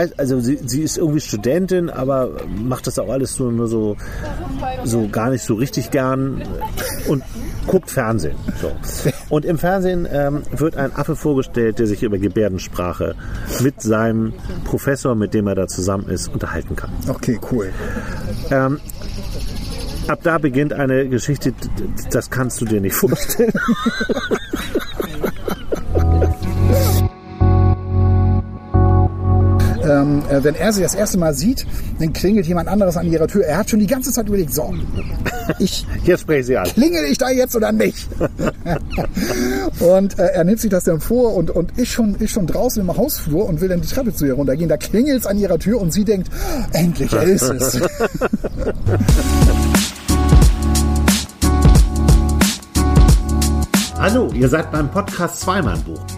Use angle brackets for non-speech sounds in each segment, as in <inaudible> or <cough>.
Also sie, sie ist irgendwie Studentin, aber macht das auch alles so, nur so, so gar nicht so richtig gern und guckt Fernsehen. So. Und im Fernsehen ähm, wird ein Affe vorgestellt, der sich über Gebärdensprache mit seinem Professor, mit dem er da zusammen ist, unterhalten kann. Okay, cool. Ähm, ab da beginnt eine Geschichte, das kannst du dir nicht vorstellen. <laughs> wenn er sie das erste Mal sieht, dann klingelt jemand anderes an ihrer Tür. Er hat schon die ganze Zeit überlegt, so, ich Jetzt spreche ich sie an. klingel ich da jetzt oder nicht? <laughs> und äh, er nimmt sich das dann vor und, und ist, schon, ist schon draußen im Hausflur und will dann die Treppe zu ihr runtergehen. Da klingelt es an ihrer Tür und sie denkt, endlich, er ist es. <laughs> Hallo, ihr seid beim Podcast Zweimann-Buch.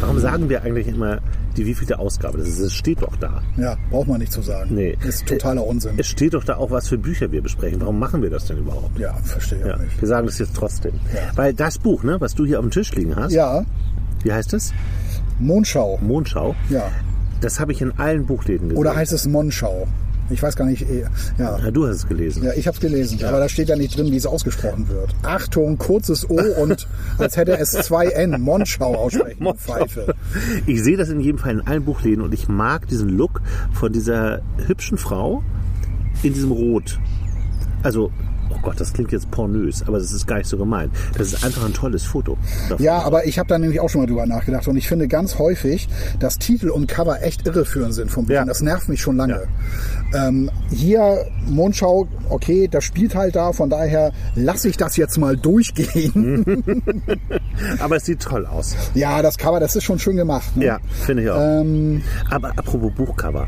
Warum sagen wir eigentlich immer die wievielte Ausgabe? Das, ist, das steht doch da. Ja, braucht man nicht zu sagen. Nee. Ist totaler Unsinn. Es steht doch da auch, was für Bücher wir besprechen. Warum machen wir das denn überhaupt? Ja, verstehe ich Ja, auch nicht. wir sagen das jetzt trotzdem. Ja. Weil das Buch, ne, was du hier auf dem Tisch liegen hast, Ja, wie heißt es? Mondschau. Mondschau. Ja. Das habe ich in allen Buchläden gesehen. Oder heißt es Monschau? Ich weiß gar nicht. eh, Ja, ja, du hast es gelesen. ja ich habe es gelesen, aber da steht ja nicht drin, wie es ausgesprochen wird. Achtung, kurzes O und als hätte es zwei N. Monschau aussprechen. <laughs> Pfeife. Ich sehe das in jedem Fall in allen Buchläden und ich mag diesen Look von dieser hübschen Frau in diesem Rot. Also, Gott, das klingt jetzt pornös, aber das ist gar nicht so gemeint. Das ist einfach ein tolles Foto. davon. Ja, aber ich habe da nämlich auch schon mal drüber nachgedacht und ich finde ganz häufig, dass Titel und Cover echt irreführend sind vom Büchern. Ja. Das nervt mich schon lange. Ähm, hier Mondschau, okay, das spielt halt da, von daher lasse ich das jetzt mal durchgehen. <laughs> Aber es sieht toll aus. ja, das Cover, das ist schon schön gemacht. Ne? Ja, finde ich auch. Ähm, Aber apropos Buchcover.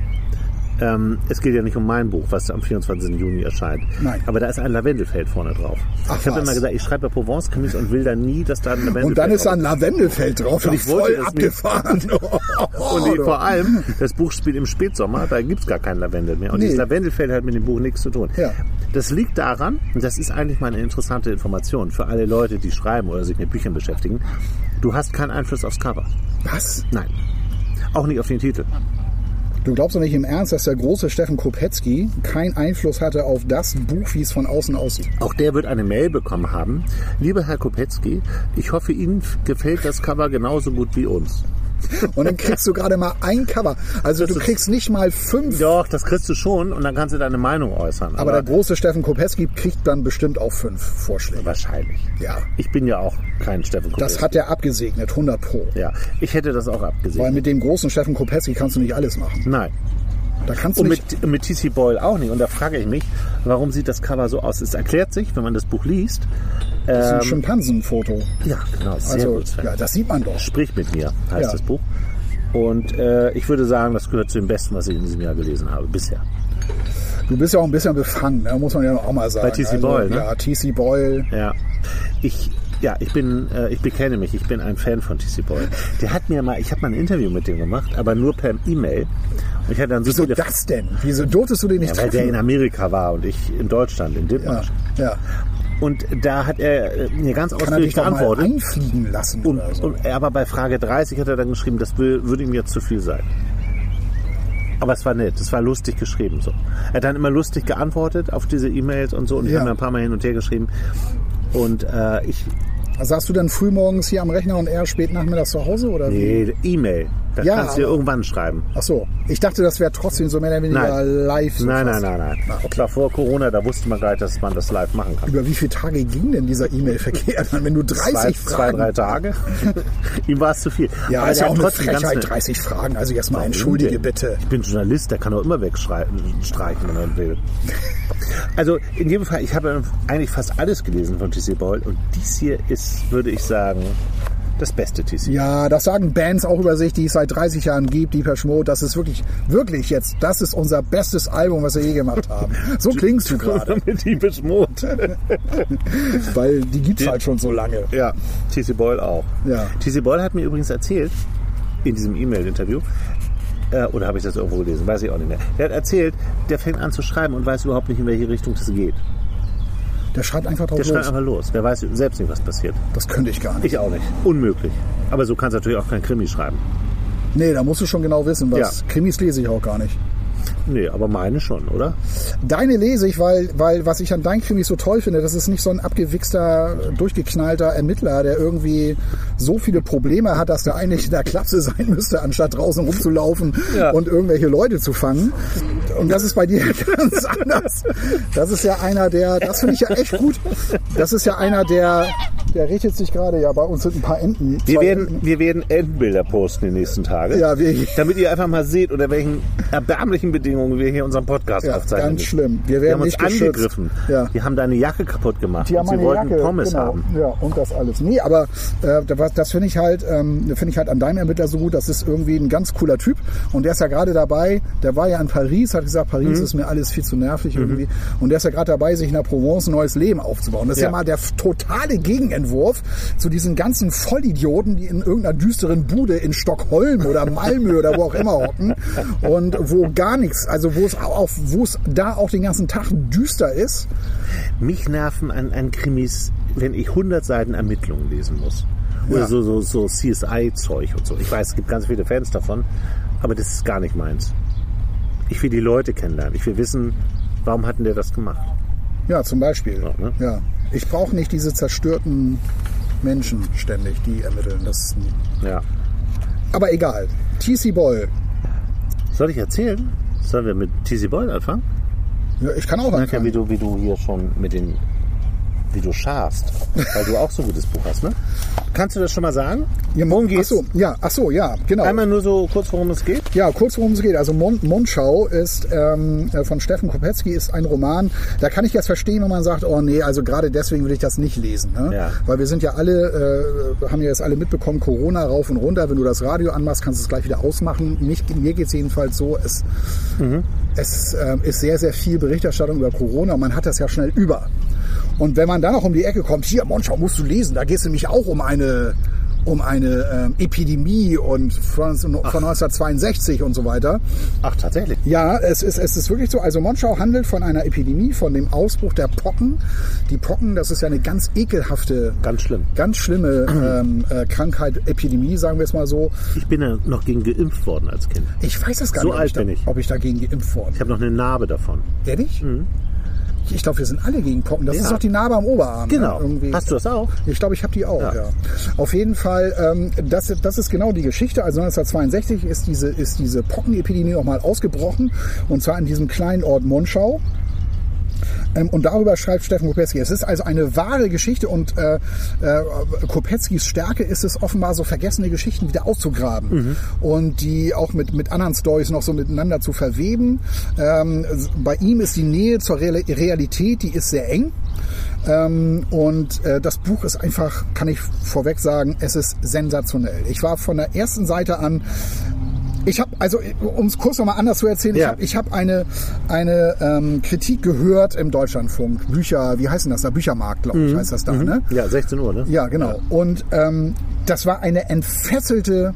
Ähm, es geht ja nicht um mein Buch, was am 24. Juni erscheint. Nein. Aber da ist ein Lavendelfeld vorne drauf. Ach, ich habe immer gesagt, ich schreibe ja Provence-Krimis und will da nie, dass da ein Lavendelfeld und dann ist da ein Lavendelfeld drauf, Und ich wollte voll abgefahren. <laughs> Und die, vor allem, das Buch spielt im Spätsommer, da gibt's gar kein Lavendel mehr. Und Nee. dieses Lavendelfeld hat mit dem Buch nichts zu tun. Ja. Das liegt daran, und das ist eigentlich mal eine interessante Information für alle Leute, die schreiben oder sich mit Büchern beschäftigen, du hast keinen Einfluss aufs Cover. Was? Nein. Auch nicht auf den Titel. Du glaubst doch nicht im Ernst, dass der große Steffen Kopetzky keinen Einfluss hatte auf das Buch, wie es von außen aussieht? Auch der wird eine Mail bekommen haben. Lieber Herr Kopetzky, ich hoffe, Ihnen gefällt das Cover genauso gut wie uns. <laughs> Und dann kriegst du gerade mal ein Cover. Also Das du kriegst nicht mal fünf. Doch, das kriegst du schon und dann kannst du deine Meinung äußern. Aber der große Steffen Kopetzky kriegt dann bestimmt auch fünf Vorschläge. wahrscheinlich. Ja. Ich bin ja auch kein Steffen Kopetzky. Das hat er abgesegnet, 100 pro. ja, ich hätte das auch abgesehen. Weil mit dem großen Steffen Kopetzky kannst du nicht alles machen. Nein. Da kannst du Und mit, mit TC Boyle auch nicht. Und da frage ich mich, warum sieht das Cover so aus? Es erklärt sich, wenn man das Buch liest. Das ist ein Ähm, Schimpansenfoto. ja, genau. Sehr Also, gut, ja, das sieht man doch. Sprich mit mir, heißt Ja. das Buch. Und äh, ich würde sagen, das gehört zu dem Besten, was ich in diesem Jahr gelesen habe, bisher. Du bist ja auch ein bisschen befangen, ne? muss man ja auch mal sagen. Bei T.C. Boyle, ne? Ja, T.C. Boyle. Ja. Ich, ja, ich bin, äh, ich bekenne mich, ich bin ein Fan von TC Boyle. Der hat mir mal, ich habe mal ein Interview mit dem gemacht, aber nur per E-Mail. Und ich hatte dann so Wieso viele das denn? Wieso durftest du den nicht ja, weil der in treffen? Amerika war und ich in Deutschland, in Ja, Dithmarsch. ja. Und da hat er äh, mir ganz Kann ausführlich geantwortet. einfliegen lassen Und, oder so. und, aber bei Frage 30 hat er dann geschrieben, das würde ihm jetzt zu viel sein. Aber es war nett, es war lustig geschrieben so. Er hat dann immer lustig geantwortet auf diese E-Mails und so und ich Ja. habe mir ein paar Mal hin und her geschrieben. Und äh, ich, Saßt du dann frühmorgens hier am Rechner und eher spät nachmittags zu Hause? Oder nee, E-Mail, das Ja, kannst du dir irgendwann schreiben. Ach so. Ich dachte, das wäre trotzdem so mehr oder weniger Nein. live. So nein, nein, nein, nein. Na, okay. Das war vor Corona, da wusste man gar nicht, dass man das live machen kann. Über wie viele Tage ging denn dieser E-Mail-Verkehr <laughs> dann, wenn du 30 zwei, zwei, Fragen... drei Tage. <laughs> Ihm war es zu viel. Ja, Aber ist ja auch eine trotzdem ganz Frechheit, nett. 30 Fragen. Also jetzt mal Warum entschuldige denn? bitte. Ich bin Journalist, der kann doch immer wegstreichen, wenn er will. <laughs> Also in jedem Fall, ich habe eigentlich fast alles gelesen von T.C. Boyle und dies hier ist, würde ich sagen, das beste TC. Ja, das sagen Bands auch über sich, die es seit 30 Jahren gibt, die Schmod. Das ist wirklich, wirklich jetzt, das ist unser bestes Album, was wir je gemacht haben. So klingst du gerade. <laughs> Mit Deepish Mode. <laughs> Weil die gibt's halt schon so lange. Ja, TC Boyle auch. Ja. TC Boyle hat mir übrigens erzählt, in diesem E-Mail-Interview, äh, oder habe ich das irgendwo gelesen, weiß ich auch nicht mehr. Der hat erzählt, der fängt an zu schreiben und weiß überhaupt nicht, in welche Richtung das geht. Der schreibt einfach drauf Der schreibt los. einfach los. Der weiß selbst nicht, was passiert. Das könnte ich gar nicht. Ich auch nicht. Unmöglich. Aber so kannst du natürlich auch kein Krimi schreiben. Nee, da musst du schon genau wissen, was. Ja. Krimis lese ich auch gar nicht. Nee, aber meine schon, oder? Deine lese ich, weil, weil was ich an deinen Krimis so toll finde, das ist nicht so ein abgewichster, durchgeknallter Ermittler, der irgendwie so viele Probleme hat, dass der eigentlich in der Klasse sein müsste, anstatt draußen rumzulaufen Ja. und irgendwelche Leute zu fangen. Und das ist bei dir <laughs> ganz anders. Das ist ja einer, der, das finde ich ja echt gut. Das ist ja einer, der, der richtet sich gerade, ja, bei uns sind ein paar Enten. Wir werden, Enten. wir werden Endbilder posten die nächsten Tage. Ja, wir- damit ihr einfach mal seht, unter welchen erbärmlichen Bedingungen wir hier unseren Podcast Ja, aufzeichnen. ganz schlimm. Wir werden haben uns angegriffen. Ja. Die haben deine Jacke kaputt gemacht. Die haben sie wollten Jacke, Pommes genau. haben. Ja, und das alles. Nee, aber äh, das, finde ich halt, ähm, finde ich halt an deinem Ermittler so gut. Das ist irgendwie ein ganz cooler Typ. Und der ist ja gerade dabei, der war ja in Paris, hat gesagt, Paris Mhm. ist mir alles viel zu nervig irgendwie. Und der ist ja gerade dabei, sich in der Provence ein neues Leben aufzubauen. Das ist ja, Ja. mal der totale Gegenentwurf zu diesen ganzen Vollidioten, die in irgendeiner düsteren Bude in Stockholm oder Malmö oder wo auch immer hocken und wo gar nichts, also wo es auch, wo es da auch den ganzen Tag düster ist. Mich nerven an, an Krimis, wenn ich 100 Seiten Ermittlungen lesen muss. Oder Ja. so, so, so CSI-Zeug und so. Ich weiß, es gibt ganz viele Fans davon, aber das ist gar nicht meins. Ich will die Leute kennenlernen. Ich will wissen, warum hatten der das gemacht? Ja, zum Beispiel. Ja, ne? Ja. Ich brauche nicht diese zerstörten Menschen ständig, die ermitteln. Das, Ja. aber egal. TC Boy. Soll ich erzählen? Sollen wir mit TC Boyle anfangen? Ja, ich kann auch Merk ja, wie anfangen. du, wie du hier schon mit den, wie du scharst, weil du auch so ein gutes Buch hast, ne? Kannst du das schon mal sagen? Ja, Worum ach geht's? so, ja, ach so, ja, genau. Einmal nur so kurz, worum es geht. Ja, kurz worum es geht. Also Mon Mondschau ist ähm, äh, von Steffen Kopetzky ist ein Roman. Da kann ich jetzt verstehen, wenn man sagt, oh nee, also gerade deswegen will ich das nicht lesen. Ne? Ja. Weil wir sind ja alle, äh, haben ja jetzt alle mitbekommen, Corona rauf und runter. Wenn du das Radio anmachst, kannst du es gleich wieder ausmachen. Mich, mir geht's jedenfalls so, es, es ähm, ist sehr, sehr viel Berichterstattung über Corona und man hat das ja schnell über. Und wenn man dann noch um die Ecke kommt, hier, Mondschau musst du lesen, da geht es nämlich auch um eine um eine ähm, Epidemie und von, von 1962 und so weiter. Ach, tatsächlich. Ja, es ist, es ist wirklich so. Also Monschau handelt von einer Epidemie, von dem Ausbruch der Pocken. Die Pocken, das ist ja eine ganz ekelhafte, Ganz schlimm. ganz schlimme ähm, äh, Krankheit, Epidemie, sagen wir es mal so. Ich bin ja noch gegen geimpft worden als Kind. Ich weiß das gar So nicht, ob, alt ich da, bin ich. ob ich dagegen geimpft worden Ich habe noch eine Narbe davon. Ehrlich? Ich glaube, wir sind alle gegen Pocken. Das Ja. ist doch die Narbe am Oberarm. Genau. Ne? Irgendwie. Hast du das auch? Ich glaube, ich habe die auch, ja. Ja. Auf jeden Fall, ähm, das, das ist genau die Geschichte. Also 1962 ist diese, ist diese Pockenepidemie nochmal ausgebrochen. Und zwar in diesem kleinen Ort Monschau. Ähm, und darüber schreibt Steffen Kopetzky. Es ist also eine wahre Geschichte und äh, äh, Kopetskys Stärke ist es offenbar so vergessene Geschichten wieder auszugraben und die auch mit, mit anderen Stories noch so miteinander zu verweben. Ähm, bei ihm ist die Nähe zur Real Realität, die ist sehr eng. Ähm, und äh, das Buch ist einfach, kann ich vorweg sagen, es ist sensationell. Ich war von der ersten Seite an ich habe, also um es kurz nochmal anders zu erzählen, ich Ja. habe ich hab eine, eine ähm, Kritik gehört im Deutschlandfunk. Bücher, wie heißen das da? Büchermarkt, glaube ich, heißt das da, ne? Ja, 16 Uhr, ne? Ja, genau. Und ähm, das war eine entfesselte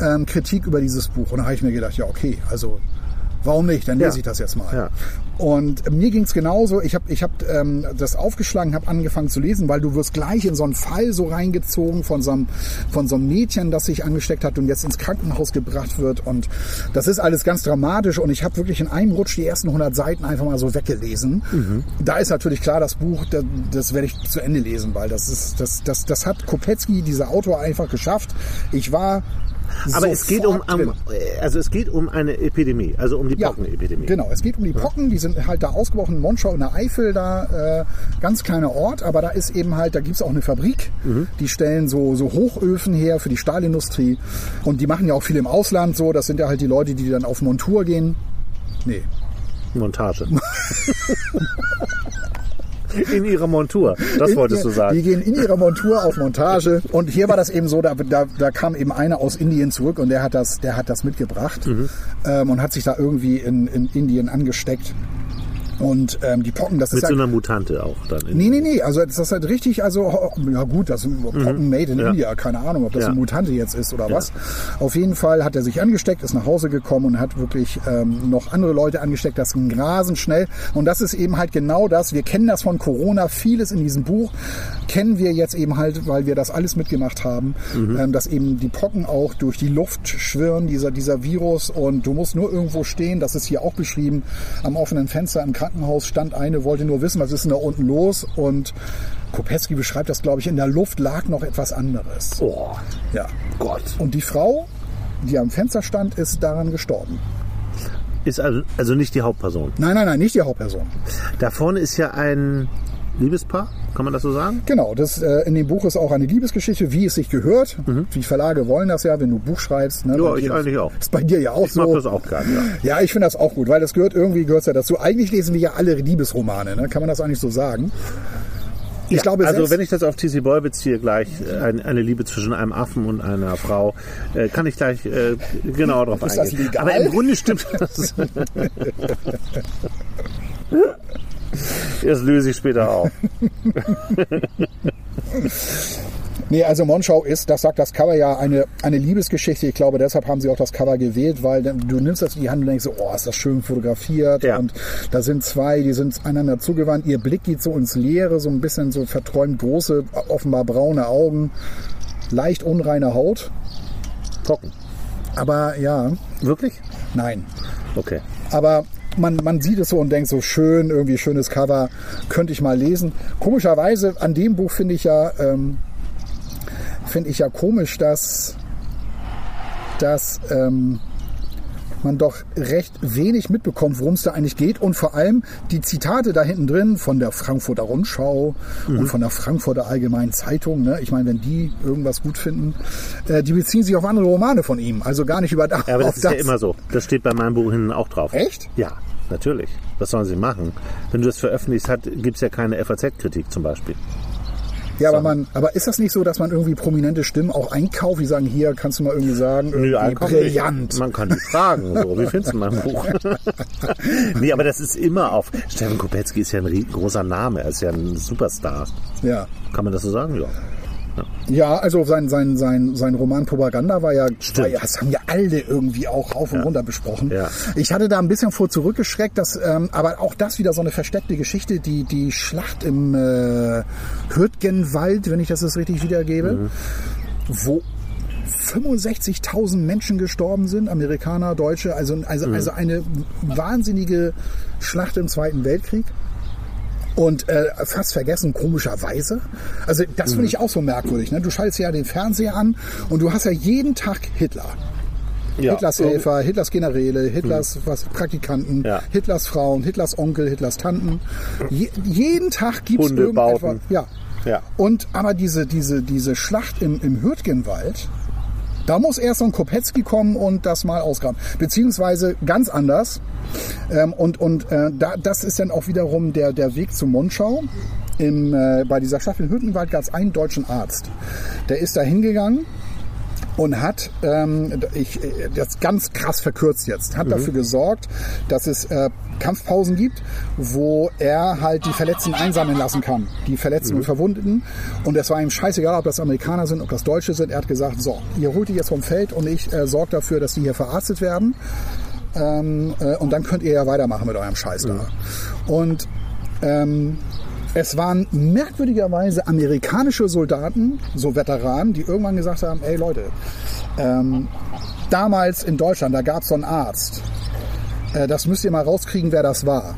ähm, Kritik über dieses Buch. Und da habe ich mir gedacht, ja, okay, also warum nicht? Dann lese Ja. ich das jetzt mal. Ja. Und mir ging's genauso. Ich habe ich hab, ähm, das aufgeschlagen, habe angefangen zu lesen, weil du wirst gleich in so einen Fall so reingezogen von so, einem, von so einem Mädchen, das sich angesteckt hat und jetzt ins Krankenhaus gebracht wird. Und das ist alles ganz dramatisch. Und ich habe wirklich in einem Rutsch die ersten 100 Seiten einfach mal so weggelesen. Da ist natürlich klar, das Buch, das, das werde ich zu Ende lesen, weil das ist, das, das, das hat Kopetzky, dieser Autor, einfach geschafft. Ich war Aber es geht um, am- drin. also es geht um eine Epidemie, also um die Ja, Pockenepidemie. Genau, es geht um die Pocken, die sind halt da ausgebrochen in Monschau in der Eifel, da äh, ganz kleiner Ort, aber da ist eben halt, da gibt's auch eine Fabrik, die stellen so, so Hochöfen her für die Stahlindustrie und die machen ja auch viel im Ausland so, das sind ja halt die Leute, die dann auf Montur gehen. Nee, Montage. <laughs> <laughs> In ihrer Montur, das in wolltest ihr, du sagen. Die gehen in ihrer Montur auf Montage. Und hier war das eben so, da, da, da kam eben einer aus Indien zurück und der hat das, der hat das mitgebracht Mhm. ähm, und hat sich da irgendwie in, in Indien angesteckt. Und ähm, die Pocken, das Mit ist so halt, einer Mutante auch dann. In Nee, nee, nee, also das ist halt richtig, also ja gut, das sind Pocken made in Mhm. Ja. India, keine Ahnung, ob das Ja. eine Mutante jetzt ist oder was. Auf jeden Fall hat er sich angesteckt, ist nach Hause gekommen und hat wirklich ähm, noch andere Leute angesteckt, das ging rasend schnell und das ist eben halt genau das, wir kennen das von Corona, vieles in diesem Buch kennen wir jetzt eben halt, weil wir das alles mitgemacht haben, Mhm. ähm, dass eben die Pocken auch durch die Luft schwirren, dieser, dieser Virus und du musst nur irgendwo stehen, das ist hier auch beschrieben, am offenen Fenster im Krankenhaus stand eine, wollte nur wissen, was ist denn da unten los und Kopetzky beschreibt das, glaube ich, in der Luft lag noch etwas anderes. Oh, Ja. Gott. Und die Frau, die am Fenster stand, ist daran gestorben. Ist also, also nicht die Hauptperson. Nein, nein, nein, nicht die Hauptperson. Da vorne ist ja ein Liebespaar, kann man das so sagen? Genau, das äh, in dem Buch ist auch eine Liebesgeschichte, wie es sich gehört. Die Verlage wollen das ja, wenn du Buch schreibst. Ne, Mhm. Ja, ich dir- eigentlich auch. Ist bei dir ja auch Ich so. mag das auch gerne, ja. Ja, ich finde das auch gut, weil das gehört irgendwie gehört ja dazu. Eigentlich lesen wir ja alle Liebesromane, ne? kann man das eigentlich so sagen? Ich Ja, glaube, also wenn ich das auf TC Boy beziehe, gleich äh, ein, eine Liebe zwischen einem Affen und einer Frau, äh, kann ich gleich äh, genau darauf Ist das eingehen. legal? Aber im Grunde stimmt das. <laughs> <laughs> Das löse ich später auf. <laughs> Nee, also Monschau ist, das sagt das Cover ja, eine, eine Liebesgeschichte. Ich glaube, deshalb haben sie auch das Cover gewählt, weil du nimmst das in die Hand und denkst so, oh, ist das schön fotografiert. Ja. Und da sind zwei, die sind einander zugewandt. Ihr Blick geht so ins Leere, so ein bisschen so verträumt große, offenbar braune Augen, leicht unreine Haut. Pocken. Aber ja, Wirklich? nein. Okay. Aber man, man sieht es so und denkt so schön, irgendwie schönes Cover, könnte ich mal lesen. Komischerweise, an dem Buch finde ich ja, ähm, finde ich ja komisch, dass, dass ähm, man doch recht wenig mitbekommt, worum es da eigentlich geht. Und vor allem die Zitate da hinten drin von der Frankfurter Rundschau Mhm. und von der Frankfurter Allgemeinen Zeitung. Ne? Ich meine, wenn die irgendwas gut finden, äh, die beziehen sich auf andere Romane von ihm. Also gar nicht über Ja, aber <laughs> das ist ja immer so. Das steht bei meinem Buch hinten auch drauf. Echt? Ja, natürlich. Was sollen sie machen? Wenn du das veröffentlichst, gibt es ja keine FAZ-Kritik zum Beispiel. Ja, aber man, aber ist das nicht so, dass man irgendwie prominente Stimmen auch einkauft, die sagen, hier kannst du mal irgendwie sagen, irgendwie Einkauf brillant. nicht. Man kann die fragen. So, wie findest du mein <laughs> Buch? <laughs> nee, aber das ist immer auf. Steffen Kopetzky ist ja ein großer Name. Er ist ja ein Superstar. Ja. Kann man das so sagen? Ja. Ja, also sein, sein, sein, sein Roman Propaganda war ja, war ja, das haben ja alle irgendwie auch rauf und runter besprochen. Ja. Ich hatte da ein bisschen vor zurückgeschreckt, dass, ähm, aber auch das wieder so eine versteckte Geschichte, die, die Schlacht im äh, Hürtgenwald, wenn ich das jetzt richtig wiedergebe, Mhm. wo 65.000 Menschen gestorben sind, Amerikaner, Deutsche, also, also, Mhm. also eine wahnsinnige Schlacht im Zweiten Weltkrieg. Und äh, fast vergessen, komischerweise. Also das Mhm. finde ich auch so merkwürdig. Ne? Du schaltest ja den Fernseher an und du hast ja jeden Tag Hitler. ja. Hitlers Helfer, Hitlers Generäle, Hitlers was, Praktikanten, Mhm. Ja. Hitlers Frauen, Hitlers Onkel, Hitlers Tanten. Je, jeden Tag gibt es irgendetwas. Ja. Ja. Und aber diese, diese, diese Schlacht im, im Hürtgenwald, da muss erst so ein Kopetzky kommen und das mal ausgraben. Beziehungsweise ganz anders. Ähm, und und äh, da, das ist dann auch wiederum der, der Weg zum Monschau. Im, äh, bei dieser Schlacht im Hürtgenwald gab es einen deutschen Arzt. Der ist da hingegangen und hat, ähm, ich, äh, das ganz krass verkürzt jetzt, hat dafür gesorgt, dass es äh, Kampfpausen gibt, wo er halt die Verletzten einsammeln lassen kann, die Verletzten und Verwundeten. Und es war ihm scheißegal, ob das Amerikaner sind, ob das Deutsche sind. Er hat gesagt, so, ihr holt die jetzt vom Feld und ich äh, sorge dafür, dass die hier verarztet werden. Ähm, äh, und dann könnt ihr ja weitermachen mit eurem Scheiß da. Und ähm, es waren merkwürdigerweise amerikanische Soldaten, so Veteranen, die irgendwann gesagt haben, ey Leute, ähm, damals in Deutschland, da gab es so einen Arzt, äh, das müsst ihr mal rauskriegen, wer das war.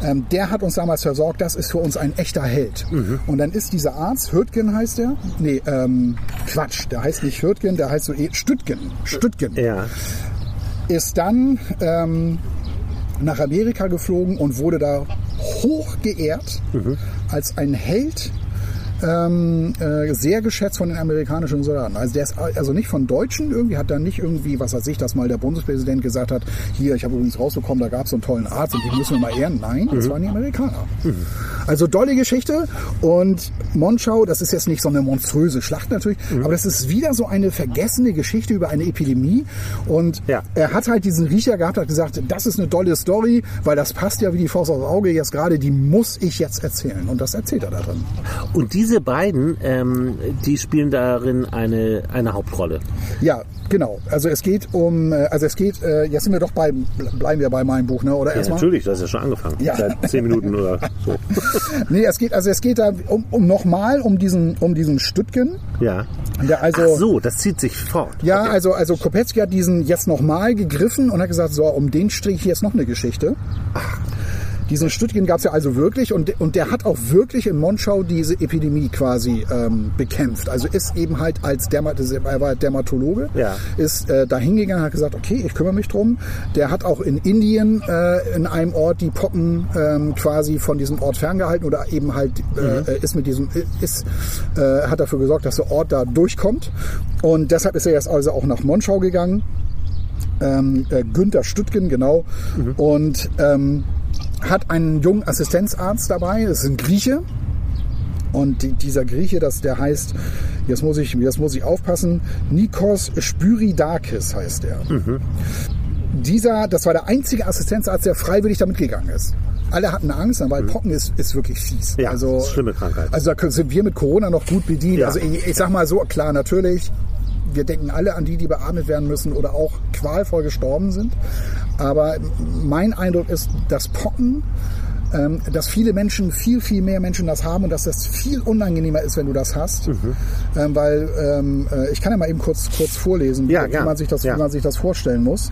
Ähm, der hat uns damals versorgt, das ist für uns ein echter Held. Und dann ist dieser Arzt, Hürtgen heißt der, nee, ähm, Quatsch, der heißt nicht Hürtgen, der heißt so eh, Stüttgen, Stüttgen Ja. ist dann ähm, nach Amerika geflogen und wurde da hoch geehrt als ein Held ähm, äh, sehr geschätzt von den amerikanischen Soldaten. Also der ist also nicht von Deutschen irgendwie, hat da nicht irgendwie, was weiß ich, dass mal der Bundespräsident gesagt hat, hier, ich habe übrigens rausbekommen, da gab es so einen tollen Arzt und den müssen wir mal ehren. Nein, das waren die Amerikaner. Also dolle Geschichte und Monschau, das ist jetzt nicht so eine monströse Schlacht natürlich, aber das ist wieder so eine vergessene Geschichte über eine Epidemie und Ja. er hat halt diesen Riecher gehabt, hat gesagt, das ist eine tolle Story, weil das passt ja wie die Faust aufs Auge jetzt gerade, die muss ich jetzt erzählen und das erzählt er da drin. Und diese beiden, ähm, die spielen darin eine, eine Hauptrolle. Ja, genau. Also es geht um, äh, also es geht, äh, jetzt sind wir doch bei, bleiben wir bei meinem Buch, ne? Oder Ja, erstmal? natürlich, du hast ja schon angefangen. Ja. Seit zehn Minuten oder so. <laughs> Nee, es geht, also es geht da um, um nochmal um diesen, um diesen Stüttgen. Ja. Der also, Ach so, das zieht sich fort. Ja, Okay. also, also Kopetzky hat diesen jetzt nochmal gegriffen und hat gesagt, so, um den strich ich jetzt noch eine Geschichte. Diesen Stüttgen gab es ja also wirklich und, und der hat auch wirklich in Monschau diese Epidemie quasi ähm, bekämpft. Also ist eben halt als Dermat er war Dermatologe, Ja. ist äh, da hingegangen, hat gesagt, okay, ich kümmere mich drum. Der hat auch in Indien äh, in einem Ort die Pocken ähm, quasi von diesem Ort ferngehalten oder eben halt äh, ist mit diesem ist äh, hat dafür gesorgt, dass der Ort da durchkommt. Und deshalb ist er jetzt also auch nach Monschau gegangen ähm, äh, Günther Stüttgen, genau, und ähm, hat einen jungen Assistenzarzt dabei, das ist ein Grieche. Und die, dieser Grieche, das, der heißt, jetzt muss ich, jetzt muss ich aufpassen, Nikos Spyridakis heißt er. Dieser, das war der einzige Assistenzarzt, der freiwillig da mitgegangen ist. Alle hatten Angst, weil Pocken ist, ist wirklich fies. Ja, also, das ist eine schlimme Krankheit. Also da können- sind wir mit Corona noch gut bedient. Ja. Also ich, ich sag mal so, klar, natürlich, wir denken alle an die, die beatmet werden müssen oder auch qualvoll gestorben sind. Aber mein Eindruck ist, dass Pocken, ähm, dass viele Menschen, viel, viel mehr Menschen das haben und dass das viel unangenehmer ist, wenn du das hast. Mhm. Ähm, weil ähm, äh, ich kann ja mal eben kurz, kurz vorlesen, Ja, wie, gern. man sich das, Ja. wie man sich das vorstellen muss.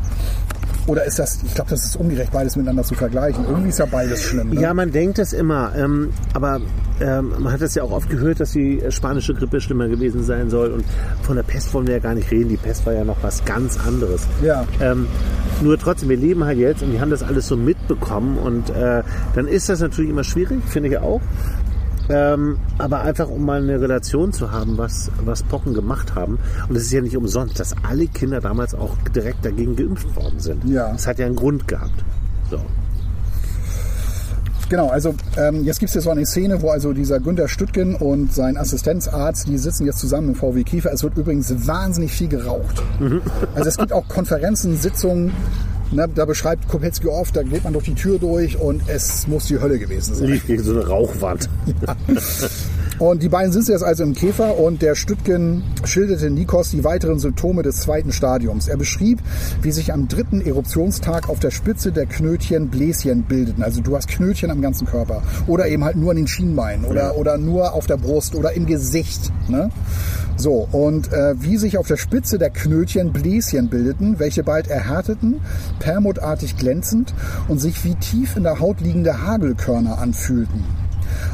Oder ist das, ich glaube, das ist ungerecht, beides miteinander zu vergleichen. Irgendwie ist ja beides schlimm. Ne? Ja, man denkt es immer, ähm, aber ähm, man hat es ja auch oft gehört, dass die spanische Grippe schlimmer gewesen sein soll. Und von der Pest wollen wir ja gar nicht reden. Die Pest war ja noch was ganz anderes. Ja. Ähm, nur trotzdem, wir leben halt jetzt und die haben das alles so mitbekommen. Und äh, dann ist das natürlich immer schwierig, finde ich auch. Ähm, aber einfach um mal eine Relation zu haben, was, was Pocken gemacht haben. Und es ist ja nicht umsonst, dass alle Kinder damals auch direkt dagegen geimpft worden sind. Ja. Das hat ja einen Grund gehabt. So. Genau, also ähm, jetzt gibt es hier so eine Szene, wo also dieser Günther Stüttgen und sein Assistenzarzt, die sitzen jetzt zusammen im VW Kiefer. Es wird übrigens wahnsinnig viel geraucht. Also es gibt auch Konferenzen, Sitzungen, ne, da beschreibt Kopetzky oft, da geht man durch die Tür durch und es muss die Hölle gewesen sein. Lief gegen so eine Rauchwand. <laughs> <laughs> Und die beiden sitzen jetzt also im Käfer und der Stüttgen schilderte Nikos die weiteren Symptome des zweiten Stadiums. Er beschrieb, wie sich am dritten Eruptionstag auf der Spitze der Knötchen Bläschen bildeten. Also du hast Knötchen am ganzen Körper oder eben halt nur an den Schienbeinen oder, oder nur auf der Brust oder im Gesicht. Ne? So, und äh, wie sich auf der Spitze der Knötchen Bläschen bildeten, welche bald erhärteten, perlmuttartig glänzend und sich wie tief in der Haut liegende Hagelkörner anfühlten.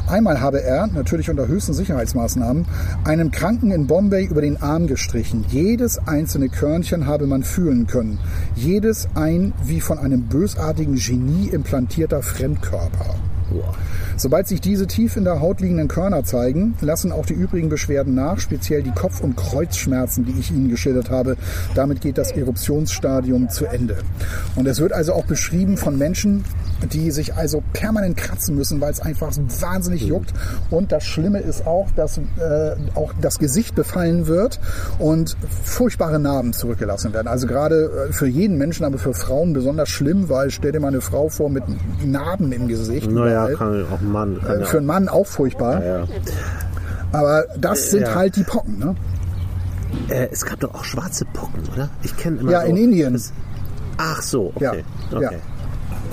Einmal habe er, natürlich unter höchsten Sicherheitsmaßnahmen, einem Kranken in Bombay über den Arm gestrichen. Jedes einzelne Körnchen habe man fühlen können. Jedes ein wie von einem bösartigen Genie implantierter Fremdkörper. Sobald sich diese tief in der Haut liegenden Körner zeigen, lassen auch die übrigen Beschwerden nach, speziell die Kopf- und Kreuzschmerzen, die ich Ihnen geschildert habe. Damit geht das Eruptionsstadium zu Ende. Und es wird also auch beschrieben von Menschen, die sich also permanent kratzen müssen, weil es einfach wahnsinnig juckt. Und das Schlimme ist auch, dass äh, auch das Gesicht befallen wird und furchtbare Narben zurückgelassen werden. Also gerade äh, für jeden Menschen, aber für Frauen besonders schlimm, weil stell dir mal eine Frau vor mit Narben im Gesicht. Naja, überall. kann auch ein Mann. Kann Äh, ja Für einen Mann auch furchtbar. Ja. Aber das sind Ja. halt die Pocken. Ne? Äh, es gab doch auch schwarze Pocken, oder? Ich kenne immer Ja, so. in Indien. Das, ach so, okay. Ja, okay. ja.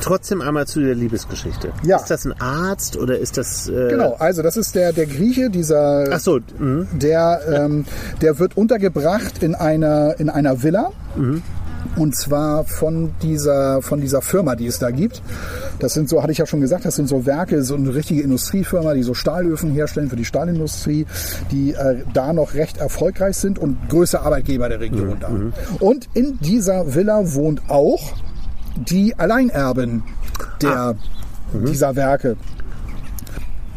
Trotzdem einmal zu der Liebesgeschichte. Ja. Ist das ein Arzt oder ist das... Äh, Genau, also das ist der, der Grieche, dieser, Ach so, mhm. der, ähm, der wird untergebracht in einer, in einer Villa. Und zwar von dieser, von dieser Firma, die es da gibt. Das sind so, hatte ich ja schon gesagt, das sind so Werke, so eine richtige Industriefirma, die so Stahlöfen herstellen für die Stahlindustrie, die äh, da noch recht erfolgreich sind und größte Arbeitgeber der Region da. Und in dieser Villa wohnt auch die Alleinerbin der, dieser Werke.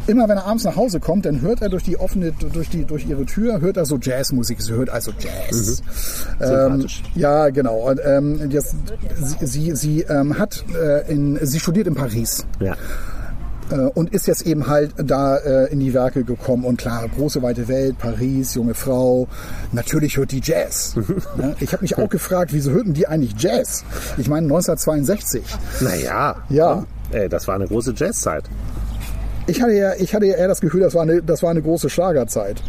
immer wenn er abends nach Hause kommt, dann hört er durch die offene, durch die, durch ihre Tür, hört er so Jazzmusik. Sie hört also Jazz. Ähm, Sympathisch. ja, genau. Und, ähm, jetzt, sie sie, sie ähm, hat äh, in, sie studiert in Paris Ja. Äh, und ist jetzt eben halt da äh, in die Werke gekommen und klar, große weite Welt, Paris, junge Frau, natürlich hört die Jazz. <laughs> Ne? Ich habe mich auch gefragt, wieso hörten die eigentlich Jazz? Ich meine 1962. Naja. Ja. Ey, das war eine große Jazzzeit. Ich hatte ja, ich hatte ja eher das Gefühl, das war eine, das war eine große Schlagerzeit.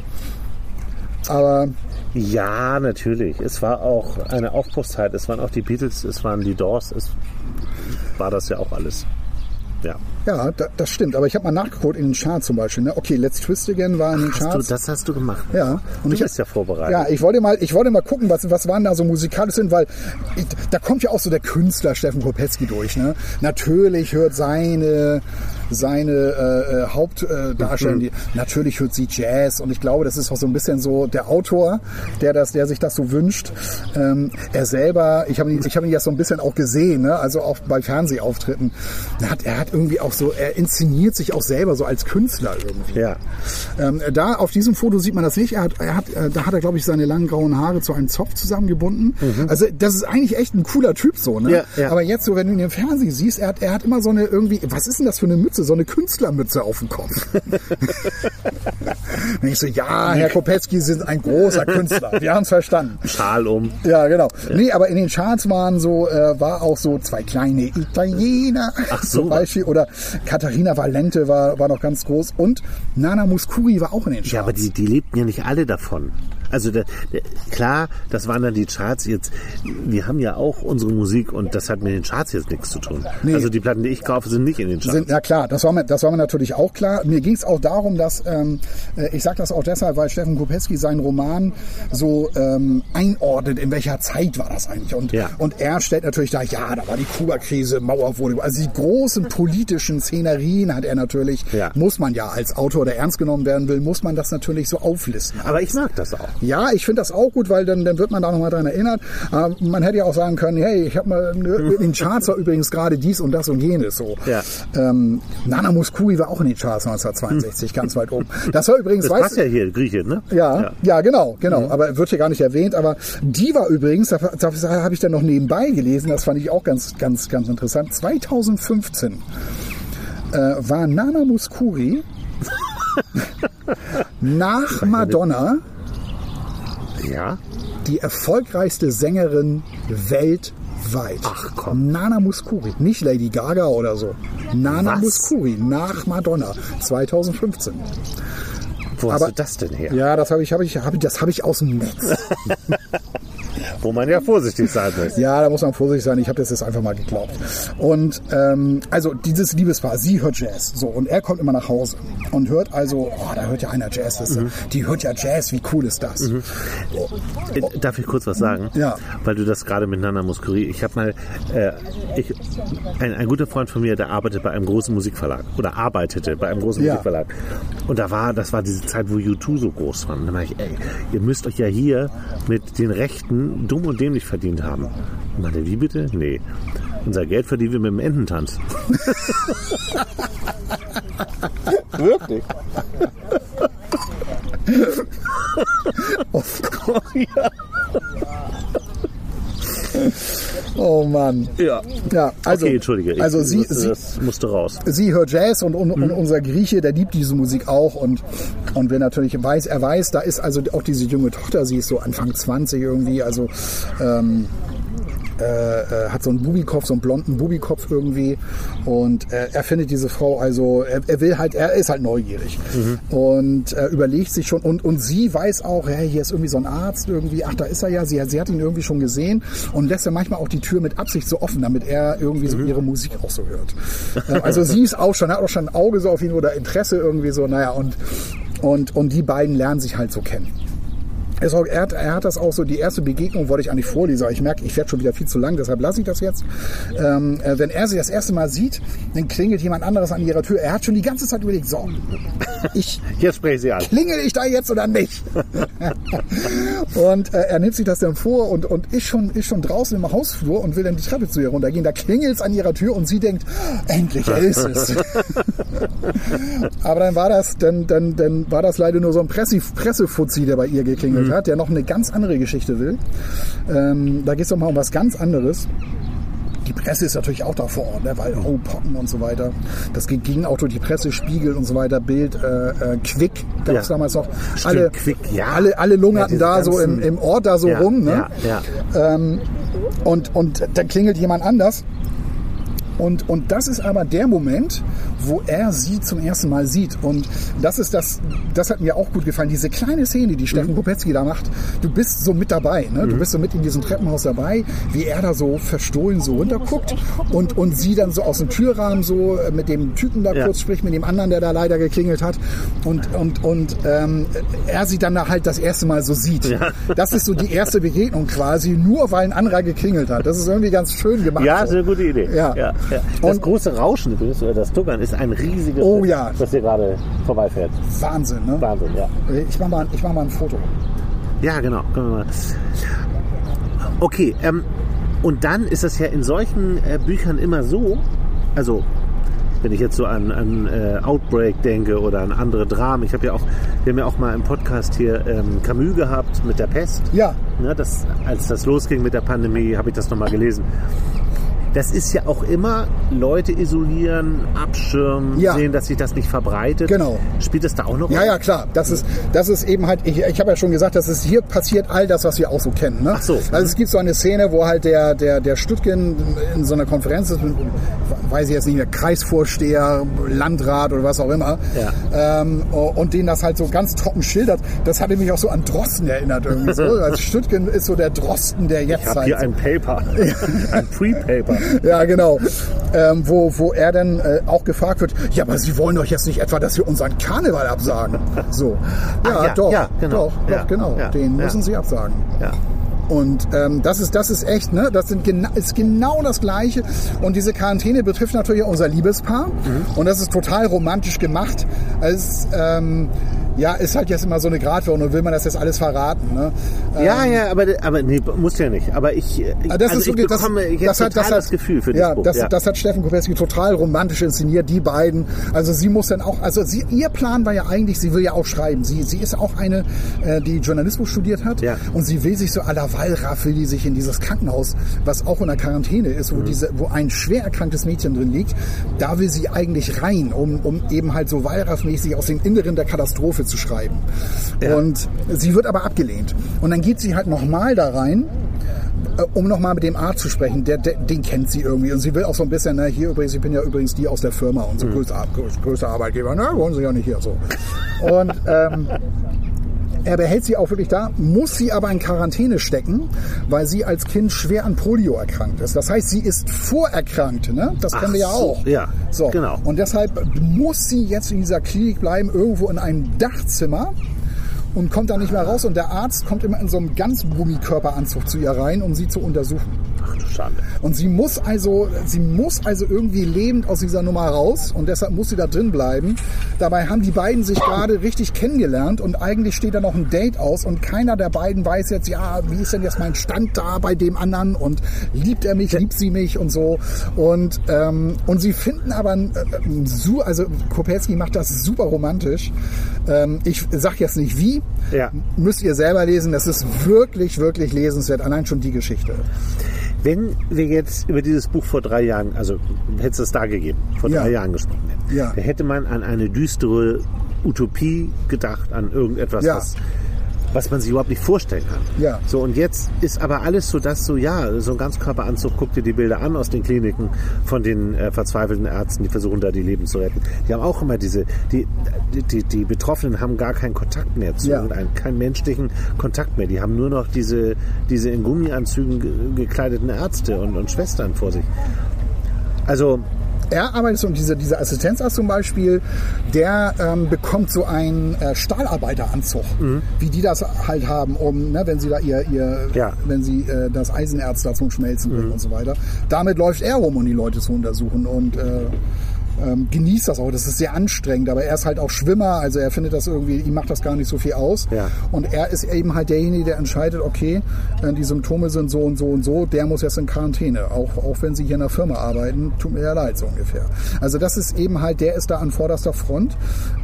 Aber Ja, natürlich. Es war auch eine Aufbruchszeit. Es waren auch die Beatles, es waren die Doors, es war das ja auch alles. Ja. ja, da, das stimmt. Aber ich habe mal nachgeguckt in den Charts zum Beispiel. Ne? Okay, Let's Twist Again war in den Hast du, Charts. das hast du gemacht. ja, und Du ich bist ja vorbereitet. Ja, ich wollte mal, ich wollte mal gucken, was, was waren da so musikalisch sind, weil ich, da kommt ja auch so der Künstler Steffen Kopetzky durch. Ne? Natürlich hört seine seine äh, äh, Hauptdarsteller, die, <laughs> natürlich hört sie Jazz und ich glaube, das ist auch so ein bisschen so der Autor, der das, der sich das so wünscht. Ähm, er selber, ich habe ihn, ich habe ihn ja so ein bisschen auch gesehen, ne? also auch bei Fernsehauftritten. Er hat, er hat irgendwie auch so, er inszeniert sich auch selber so als Künstler irgendwie. Ja. Ähm, da auf diesem Foto sieht man das nicht. Er hat, er hat, äh, da hat er, glaube ich, seine langen grauen Haare zu einem Zopf zusammengebunden. Also das ist eigentlich echt ein cooler Typ so. Ne? Ja, ja. Aber jetzt so, wenn du ihn im Fernsehen siehst, er hat, er hat immer so eine irgendwie, was ist denn das für eine Mütze? So eine Künstlermütze auf dem Kopf. Und ich so, ja, Herr Kopetzky sind ein großer Künstler. Wir haben es verstanden. Schal um. Ja, genau. Nee, aber in den Charts waren so, äh, war auch so zwei kleine Italiener Ach so. zum Beispiel. Oder Katharina Valente war, war noch ganz groß. Und Nana Muscuri war auch in den Charts. Ja, aber die, die lebten ja nicht alle davon. Also der, der, klar, das waren dann die Charts jetzt. Wir haben ja auch unsere Musik und das hat mit den Charts jetzt nichts zu tun. Nee. Also die Platten, die ich kaufe, sind nicht in den Charts. sind, ja klar, das war mir, das war mir natürlich auch klar. Mir ging es auch darum, dass ähm, äh, ich sage das auch deshalb, weil Steffen Kopetzky seinen Roman so ähm, einordnet, in welcher Zeit war das eigentlich. Und, Ja. und er stellt natürlich da, ja, da war die Kuba-Krise, Mauer wurde, also die großen politischen Szenerien hat er natürlich, Ja. muss man ja als Autor, der ernst genommen werden will, muss man das natürlich so auflisten. aber ich mag das auch. Ja, ich finde das auch gut, weil dann, dann wird man da nochmal dran erinnert. Ähm, man hätte ja auch sagen können, hey, ich habe mal in den Charts war übrigens gerade dies und das und jenes so. Ja. Ähm, Nana Muscuri war auch in den Charts 1962, ganz weit oben. Das war übrigens, Das weißt passt ja hier, Grieche, ne? ja, ja, genau, genau. Aber wird hier gar nicht erwähnt. Aber die war übrigens, da, da habe ich dann noch nebenbei gelesen, das fand ich auch ganz, ganz, ganz interessant. 2015 äh, war Nana Muscuri <laughs> nach Madonna Ja. die erfolgreichste Sängerin weltweit. Ach, komm. Nana Muscuri, nicht Lady Gaga oder so. Nana Was? Muscuri nach Madonna 2015. Wo hast Aber- du das denn her? Ja, das habe ich, habe ich, habe ich, das habe ich aus dem Netz. <laughs> Wo man ja vorsichtig sein muss. Ja, da muss man vorsichtig sein. Ich habe das jetzt einfach mal geglaubt. Und ähm, also dieses Liebespaar, sie hört Jazz. So, und er kommt immer nach Hause und hört also, oh, da hört ja einer Jazz. Das, Mhm. Die hört ja Jazz, wie cool ist das? Äh, Darf ich kurz was sagen? Ja. Weil du das gerade mit Nana Muscuri, ich habe mal, äh, ich, ein, ein guter Freund von mir, der arbeitet bei einem großen Musikverlag oder arbeitete bei einem großen Ja. Musikverlag. Und da war, das war diese Zeit, wo U2 so groß waren. Und da ich, ey, ihr müsst euch ja hier mit den Rechten dumm und dämlich verdient haben. Und meinte, wie bitte? Nee. Unser Geld verdienen wir mit dem Ententanz. <laughs> Wirklich? <laughs> <laughs> <laughs> Oh Mann. Ja. Ja, also, okay, entschuldige. Ich, also sie, das, sie, das musste raus. sie hört Jazz und, und, Mhm. und unser Grieche, der liebt diese Musik auch und, und wer natürlich weiß, er weiß, da ist also auch diese junge Tochter, sie ist so Anfang 20 irgendwie, also ähm, äh, äh, hat so einen Bubikopf, so einen blonden Bubikopf irgendwie. Und äh, er findet diese Frau also, er, er will halt, er ist halt neugierig. Und äh, überlegt sich schon und, und sie weiß auch, hey, hier ist irgendwie so ein Arzt irgendwie, ach, da ist er ja, sie, sie hat ihn irgendwie schon gesehen und lässt ja manchmal auch die Tür mit Absicht so offen, damit er irgendwie so ihre Musik auch so hört. Ähm, also sie ist auch schon, hat auch schon ein Auge so auf ihn oder Interesse irgendwie so, naja und, und, und die beiden lernen sich halt so kennen. Er hat, er hat das auch so, die erste Begegnung wollte ich eigentlich vorlesen, aber ich merke, ich werde schon wieder viel zu lang, deshalb lasse ich das jetzt. Ähm, äh, wenn er sie das erste Mal sieht, dann klingelt jemand anderes an ihrer Tür. Er hat schon die ganze Zeit überlegt, so, ich <laughs> Jetzt spreche ich sie an. klingel ich da jetzt oder nicht? <laughs> und äh, er nimmt sich das dann vor und, und ist, schon, ist schon draußen im Hausflur und will dann die Treppe zu ihr runtergehen. Da klingelt es an ihrer Tür und sie denkt, endlich, er ist es. <laughs> Aber dann war das, dann, dann, dann war das leider nur so ein Presse, Pressefuzzi, der bei ihr geklingelt hat, der noch eine ganz andere Geschichte will. Ähm, da geht es doch mal um was ganz anderes. Die Presse ist natürlich auch da vor Ort, ne? weil oh, Pocken und so weiter. Das ging, auch durch die Presse, Spiegel und so weiter, Bild, äh, äh, Quick gab es Ja. damals noch. Stimmt, alle, Quick, ja. alle, alle lungerten Ja, da so im, im Ort da so rum. Ne? Ähm, und, und dann klingelt jemand anders. Und, und das ist aber der Moment, wo er sie zum ersten Mal sieht. Und das ist das, das hat mir auch gut gefallen. Diese kleine Szene, die Steffen Kopetzky da macht. Du bist so mit dabei, ne? Du bist so mit in diesem Treppenhaus dabei, wie er da so verstohlen so runterguckt und, und sie dann so aus dem Türrahmen so äh, mit dem Typen da Ja. kurz spricht, mit dem anderen, der da leider geklingelt hat. Und, und, und ähm, er sie dann da halt das erste Mal so sieht. Das ist so die erste Begegnung quasi, nur weil ein anderer geklingelt hat. Das ist irgendwie ganz schön gemacht. Ja, so. ist eine gute Idee. Ja. ja, ja. Das große Rauschen übrigens, oder das Tuckern, ist ein riesiges, Oh ja. das hier gerade vorbeifährt. Wahnsinn, ne? Wahnsinn, ja. Ich mach mal, ich mach mal ein Foto. Ja, genau. Okay, ähm, und dann ist es ja in solchen äh, Büchern immer so, also wenn ich jetzt so an, an äh, Outbreak denke oder an andere Dramen, ich habe ja auch, wir haben ja auch mal im Podcast hier ähm, Camus gehabt mit der Pest. Ja, Ne, das, als das losging mit der Pandemie, habe ich das nochmal gelesen. Das ist ja auch immer Leute isolieren, abschirmen, Ja. sehen, dass sich das nicht verbreitet. Genau. Spielt das da auch noch? ja, ja, klar. Das ist, das ist eben halt, ich, ich habe ja schon gesagt, dass es hier passiert all das, was wir auch so kennen. Ne? Ach so. Also es gibt so eine Szene, wo halt der, der, der Stüttgen in so einer Konferenz ist, mit, weiß ich jetzt nicht mehr, Kreisvorsteher, Landrat oder was auch immer. Ja. Ähm, und den das halt so ganz trocken schildert. Das hatte mich auch so an Drosten erinnert irgendwie so. <laughs> Also Stüttgen ist so der Drosten, der jetzt Ich habe halt hier ein Paper, <laughs> ein Pre-Paper. <laughs> Ja, genau. Ähm, wo, wo er dann äh, auch gefragt wird, ja, aber Sie wollen doch jetzt nicht etwa, dass wir unseren Karneval absagen. So. Ja, Ach ja, doch, ja, genau. doch, Ja, doch, genau. Den müssen Sie absagen. Ja. Und ähm, das ist das ist echt, ne? Das sind gena ist genau das Gleiche. Und diese Quarantäne betrifft natürlich auch unser Liebespaar. Mhm. Und das ist total romantisch gemacht. Es ähm, ja, ist halt jetzt immer so eine Gratwanderung. Will man das jetzt alles verraten? Ne? Ja, ja, aber, aber nee, muss ja nicht. Aber ich, ich, Ah, Das also ist ich wirklich, das, bekomme jetzt das, hat, das, das, hat, Gefühl für ja, das Buch. das, ja. das hat Steffen Kopetzky total romantisch inszeniert, die beiden. Also sie muss dann auch, also sie, ihr Plan war ja eigentlich, sie will ja auch schreiben. Sie, sie ist auch eine, äh, die Journalismus studiert hat Ja. und sie will sich so à la Wallraff, will die sich in dieses Krankenhaus, was auch in der Quarantäne ist, Mhm. wo, diese, wo ein schwer erkranktes Mädchen drin liegt, da will sie eigentlich rein, um, um eben halt so Wallraff-mäßig aus dem Inneren der Katastrophe zu schreiben. Ja. Und sie wird aber abgelehnt. Und dann geht sie halt nochmal da rein äh, um nochmal mit dem Arzt zu sprechen, der, der, den kennt sie irgendwie. Und sie will auch so ein bisschen, ne, hier übrigens, ich bin ja übrigens die aus der Firma und so größter, Ar- größ- größter Arbeitgeber, ne, wollen sie ja nicht hier so. Und ähm, er behält sie auch wirklich da, muss sie aber in Quarantäne stecken, weil sie als Kind schwer an Polio erkrankt ist. Das heißt, sie ist vorerkrankt, ne? Das Ach kennen wir ja so, auch. ja, so. genau. Und deshalb muss sie jetzt in dieser Klinik bleiben, irgendwo in einem Dachzimmer und kommt da nicht mehr raus. Und der Arzt kommt immer in so einem ganz Gummikörperanzug zu ihr rein, um sie zu untersuchen. Ach du Schande. Und sie muss also, sie muss also irgendwie lebend aus dieser Nummer raus und deshalb muss sie da drin bleiben. Dabei haben die beiden sich gerade richtig kennengelernt und eigentlich steht da noch ein Date aus und keiner der beiden weiß jetzt, ja, wie ist denn jetzt mein Stand da bei dem anderen und liebt er mich, liebt sie mich und so. Und, ähm, und sie finden aber, ein, äh, also Kopetzky macht das super romantisch. Ähm, ich sag jetzt nicht wie, Ja. müsst ihr selber lesen. Das ist wirklich, wirklich lesenswert. Allein schon die Geschichte. Wenn wir jetzt über dieses Buch vor drei Jahren, also hätte es da gegeben, vor Ja. drei Jahren gesprochen hätten, Ja. da hätte man an eine düstere Utopie gedacht, an irgendetwas, Ja. was, was man sich überhaupt nicht vorstellen kann. Ja. So, und jetzt ist aber alles so, dass so, ja, so ein Ganzkörperanzug, guck dir die Bilder an aus den Kliniken von den äh, verzweifelten Ärzten, die versuchen da die Leben zu retten. Die haben auch immer diese, die, die, die Betroffenen haben gar keinen Kontakt mehr zu Ja. irgendeinem, keinen menschlichen Kontakt mehr. Die haben nur noch diese, diese in Gummianzügen ge gekleideten Ärzte und, und Schwestern vor sich. Also, er arbeitet so, und diese, dieser Assistenzarzt zum Beispiel, der ähm, bekommt so einen äh, Stahlarbeiteranzug, Mhm. wie die das halt haben, um, ne, wenn sie da ihr, ihr Ja. wenn sie äh, das Eisenerz da zum Schmelzen Mhm. und so weiter. Damit läuft er rum, um die Leute zu untersuchen und äh, ähm, genießt das auch. Das ist sehr anstrengend, aber er ist halt auch Schwimmer, also er findet das irgendwie, ihm macht das gar nicht so viel aus. Ja. Und er ist eben halt derjenige, der entscheidet, okay, äh, die Symptome sind so und so und so, der muss jetzt in Quarantäne. Auch, auch wenn sie hier in der Firma arbeiten, tut mir ja leid, so ungefähr. Also das ist eben halt, der ist da an vorderster Front.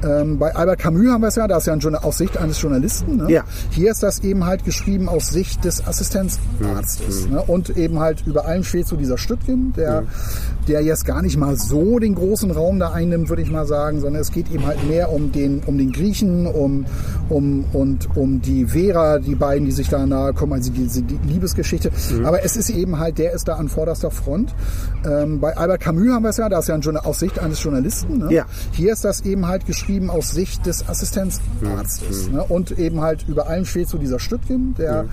Ähm, bei Albert Camus haben wir es ja, da ist ja ein aus Sicht eines Journalisten. Ne? Ja. Hier ist das eben halt geschrieben aus Sicht des Assistenzarztes. Ne? Und eben halt über allem steht so dieser Stückchen, der, der jetzt gar nicht mal so den großen Raum da einnimmt, würde ich mal sagen, sondern es geht eben halt mehr um den, um den Griechen, um, um, und um die Vera, die beiden, die sich da nahe kommen, also diese die Liebesgeschichte. Aber es ist eben halt, der ist da an vorderster Front. Ähm, bei Albert Camus haben wir es ja, da ist ja ein aus Sicht eines Journalisten. Ne? Ja. Hier ist das eben halt geschrieben aus Sicht des Assistenzarztes. Ne? Und eben halt über allem steht so dieser Stückchen, der,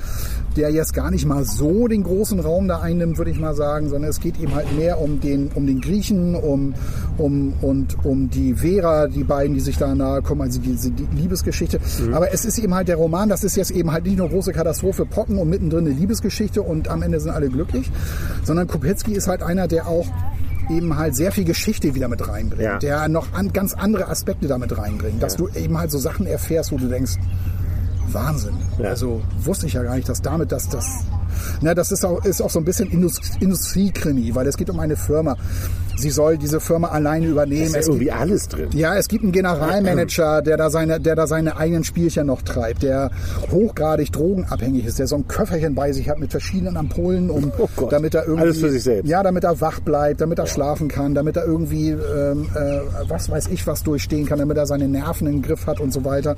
der jetzt gar nicht mal so den großen Raum da einnimmt, würde ich mal sagen, sondern es geht eben halt mehr um den, um den Griechen, um, um, und um die Vera, die beiden, die sich da nahe kommen, also diese die Liebesgeschichte. Aber es ist eben halt der Roman, das ist jetzt eben halt nicht nur große Katastrophe, Pocken und mittendrin eine Liebesgeschichte und am Ende sind alle glücklich, sondern Kopetzky ist halt einer, der auch eben halt sehr viel Geschichte wieder mit reinbringt, Ja. der noch an, ganz andere Aspekte damit reinbringt, dass du eben halt so Sachen erfährst, wo du denkst, Wahnsinn. Ja. Also wusste ich ja gar nicht, dass damit das, das, na, das ist auch, ist auch so ein bisschen Indust Industriekrimi, weil es geht um eine Firma. Sie soll diese Firma alleine übernehmen. Ist ja Es gibt- irgendwie alles drin. ja, es gibt einen Generalmanager, der da seine, der da seine eigenen Spielchen noch treibt, der hochgradig drogenabhängig ist, der so ein Köfferchen bei sich hat mit verschiedenen Ampullen, um, <laughs> Oh Gott. damit er irgendwie, Alles für sich selbst. ja, damit er wach bleibt, damit er schlafen kann, damit er irgendwie, ähm, äh, was weiß ich, was durchstehen kann, damit er seine Nerven im Griff hat und so weiter.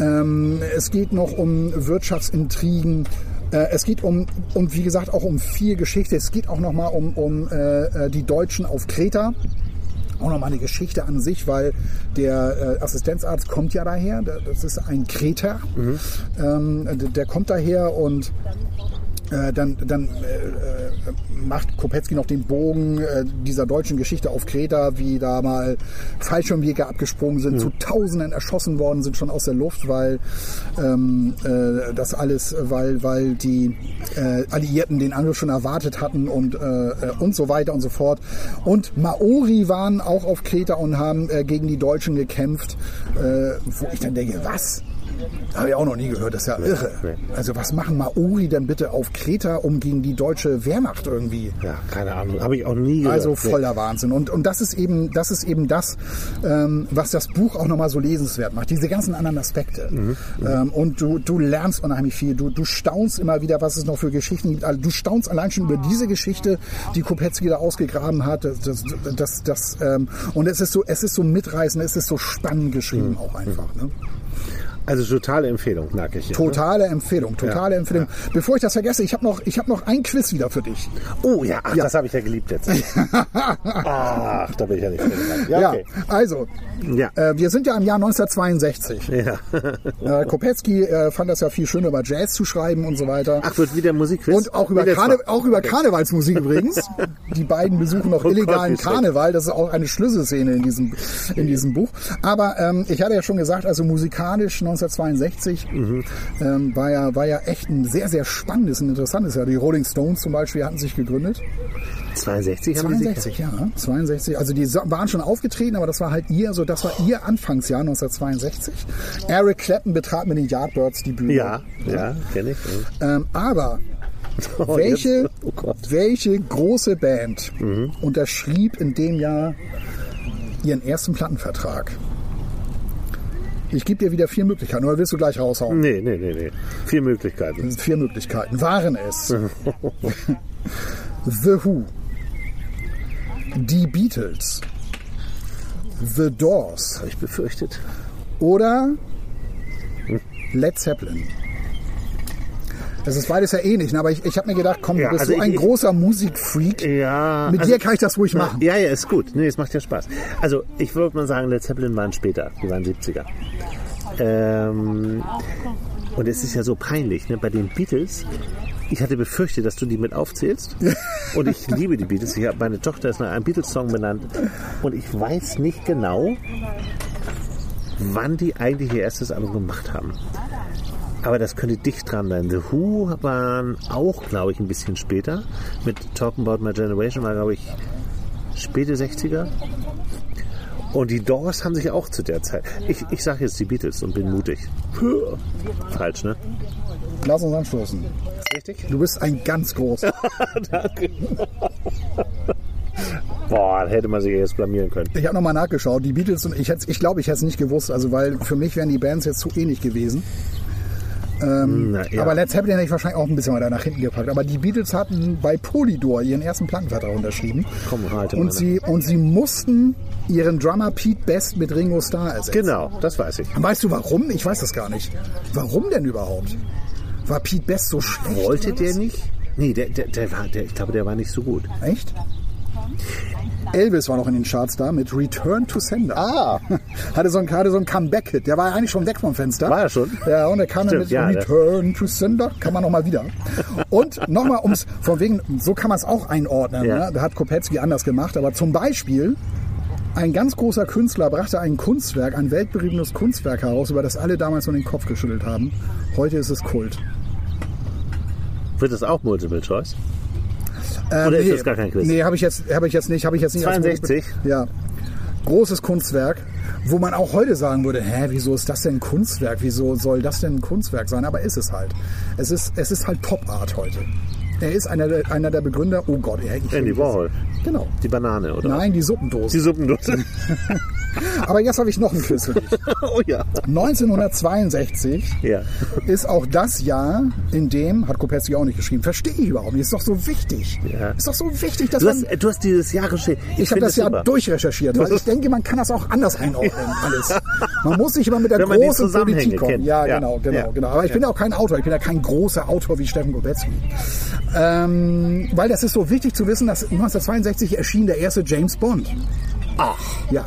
Ähm, es geht noch um Wirtschaftsintrigen. Äh, Es geht um, um, wie gesagt, auch um viel Geschichte. Es geht auch nochmal um, um äh, äh, die Deutschen auf Kreta. Auch nochmal eine Geschichte an sich, weil der äh, Assistenzarzt kommt ja daher, das ist ein Kreter, ähm, der, der kommt daher und äh, dann, dann äh, äh, macht Kopetzky noch den Bogen äh, dieser deutschen Geschichte auf Kreta, wie da mal Fallschirmjäger abgesprungen sind, zu Tausenden erschossen worden sind schon aus der Luft, weil ähm, äh, das alles, weil, weil die äh, Alliierten den Angriff schon erwartet hatten und, äh, äh, und so weiter und so fort. Und Maori waren auch auf Kreta und haben gegen die Deutschen gekämpft, äh, wo ich dann denke, was? Habe ich auch noch nie gehört, das ist ja irre. nee. Also was machen Maori denn bitte auf Kreta, um gegen die deutsche Wehrmacht irgendwie? Ja, keine Ahnung. Habe ich auch nie gehört. Also Nee. voller Wahnsinn. Und, und das ist eben, das ist eben das, ähm, was das Buch auch nochmal so lesenswert macht. Diese ganzen anderen Aspekte. Mhm, Ähm, und du, du lernst unheimlich viel. Du, du staunst immer wieder, was es noch für Geschichten gibt. Also du staunst allein schon über diese Geschichte, die Kopetzky da ausgegraben hat. Das, das, das, das, ähm, und es ist so, es ist so mitreißend, es ist so spannend geschrieben Mhm. auch einfach. Ne? Also totale Empfehlung, merke ich. hier, ne? Totale Empfehlung, totale Ja, Empfehlung. Bevor ich das vergesse, ich habe noch, ich habe noch ein Quiz wieder für dich. Oh ja, ach, Ja. das habe ich ja geliebt jetzt. <laughs> ach, da bin ich ja nicht drin. Ja, Ja, okay. also, Ja. äh, wir sind ja im Jahr 1962. Ja. Äh, Kopetzky äh, fand das ja viel schöner, über Jazz zu schreiben und so weiter. Ach, wird wieder Musikquiz? und auch über, Karne auch über Karnevalsmusik <laughs> übrigens. Die beiden besuchen noch Oh Gott, illegalen schlecht. Karneval. Das ist auch eine Schlüsselszene in diesem, in diesem Buch. Aber ähm, ich hatte ja schon gesagt, also musikalisch 1962 Mhm. ähm, war, ja, war ja echt ein sehr, sehr spannendes und interessantes Jahr. Die Rolling Stones zum Beispiel hatten sich gegründet. 62 haben die sich 62, ja, 62. Also die waren schon aufgetreten, aber das war halt ihr, so das war ihr Anfangsjahr 1962. Eric Clapton betrat mit den Yardbirds die Bühne. Ja, ja, kenne ich. ja. Ähm, aber <laughs> Oh, welche, oh welche große Band Mhm. unterschrieb in dem Jahr ihren ersten Plattenvertrag? Ich gebe dir wieder vier Möglichkeiten, oder willst du gleich raushauen? Nee, nee, nee, nee. Vier Möglichkeiten. Vier Möglichkeiten. Waren es <laughs> The Who, die Beatles, The Doors Habe ich befürchtet. oder Led Zeppelin? Das ist beides ja ähnlich, ne? aber ich, ich habe mir gedacht, komm, Ja, du bist also so ein ich- großer Musikfreak. Ja. Mit also- dir kann ich das ruhig machen. Ja, ja, ist gut. Nee, es macht ja Spaß. Also, ich würde mal sagen, Led Zeppelin waren später. Die waren 70er. Ähm, und es ist ja so peinlich, ne? Bei den Beatles Ich hatte befürchtet, dass du die mit aufzählst. <laughs> Und ich liebe die Beatles. Ich hab, meine Tochter ist nach einem Beatles-Song benannt. Und ich weiß nicht genau, wann die eigentlich ihr erstes Album gemacht haben. Aber das könnte dicht dran sein. The Who waren auch, glaube ich, ein bisschen später. Mit Talking About My Generation war, glaube ich, späte 60er. Und die Doors haben sich auch zu der Zeit. Ich, ich sage jetzt die Beatles und bin mutig. <laughs> Falsch, ne? Lass uns anstoßen. Richtig? Du bist ein ganz großer. <laughs> Danke. Boah, da hätte man sich jetzt blamieren können. Ich habe nochmal nachgeschaut. Die Beatles und ich glaube, ich hätte es nicht gewusst, also weil für mich wären die Bands jetzt zu ähnlich gewesen. Na, ja. Aber Let's Zeppelin hätte ich wahrscheinlich auch ein bisschen weiter nach hinten gepackt. Aber die Beatles hatten bei Polydor ihren ersten Plattenvertrag unterschrieben. Komm, halte Und sie, und sie mussten ihren Drummer Pete Best mit Ringo Starr ersetzen. Genau, das weiß ich. Weißt du warum? Ich weiß das gar nicht. Warum denn überhaupt? War Pete Best so schlecht? Wollte der nicht? Nee, der, der, der war, der, ich glaube, der war nicht so gut. Echt? Elvis war noch in den Charts da mit Return to Sender. Ah. <laughs> Hatte so ein, hatte so ein Comeback-Hit. Der war eigentlich schon weg vom Fenster. War er schon? Ja, und er kam dann Stimmt, mit ja, Return to Sender. Kann man nochmal wieder. Und nochmal ums, von wegen, so kann man es auch einordnen. Ja. Ne? Da hat Kopetzky anders gemacht. Aber zum Beispiel, ein ganz großer Künstler brachte ein Kunstwerk, ein weltberühmtes Kunstwerk heraus, über das alle damals nur den Kopf geschüttelt haben. Heute ist es Kult. Wird das auch Multiple Choice? Ähm, Oder ist das gar kein Quiz? Nee, habe ich jetzt, habe ich jetzt nicht, habe ich jetzt nicht. als 62? Ja. Großes Kunstwerk, wo man auch heute sagen würde, hä, wieso ist das denn ein Kunstwerk? Wieso soll das denn ein Kunstwerk sein? Aber ist es halt. Es ist, es ist halt Pop Art heute. Er ist einer der, einer der Begründer. Oh Gott, er Andy Warhol. Genau. Die Banane, oder? Nein, die Die Suppendose. <laughs> Aber jetzt habe ich noch ein Quiz für dich. oh ja. 1962 Ja. ist auch das Jahr, in dem, hat Kopetzky auch nicht geschrieben, verstehe ich überhaupt nicht, ist doch so wichtig. Ja. Ist doch so wichtig, dass Du man... hast, du hast dieses Jahr geschrieben. Ich habe das ja durchrecherchiert, weil ich <laughs> denke, man kann das auch anders einordnen, alles. Man muss sich immer mit der großen Politik kommen. Ja, Ja. genau, genau, genau. Aber ich bin ja auch kein Autor, ich bin ja kein großer Autor wie Steffen Gobetzky. Ähm, weil das ist so wichtig zu wissen, dass 1962 erschien der erste James Bond. Ach. Ja.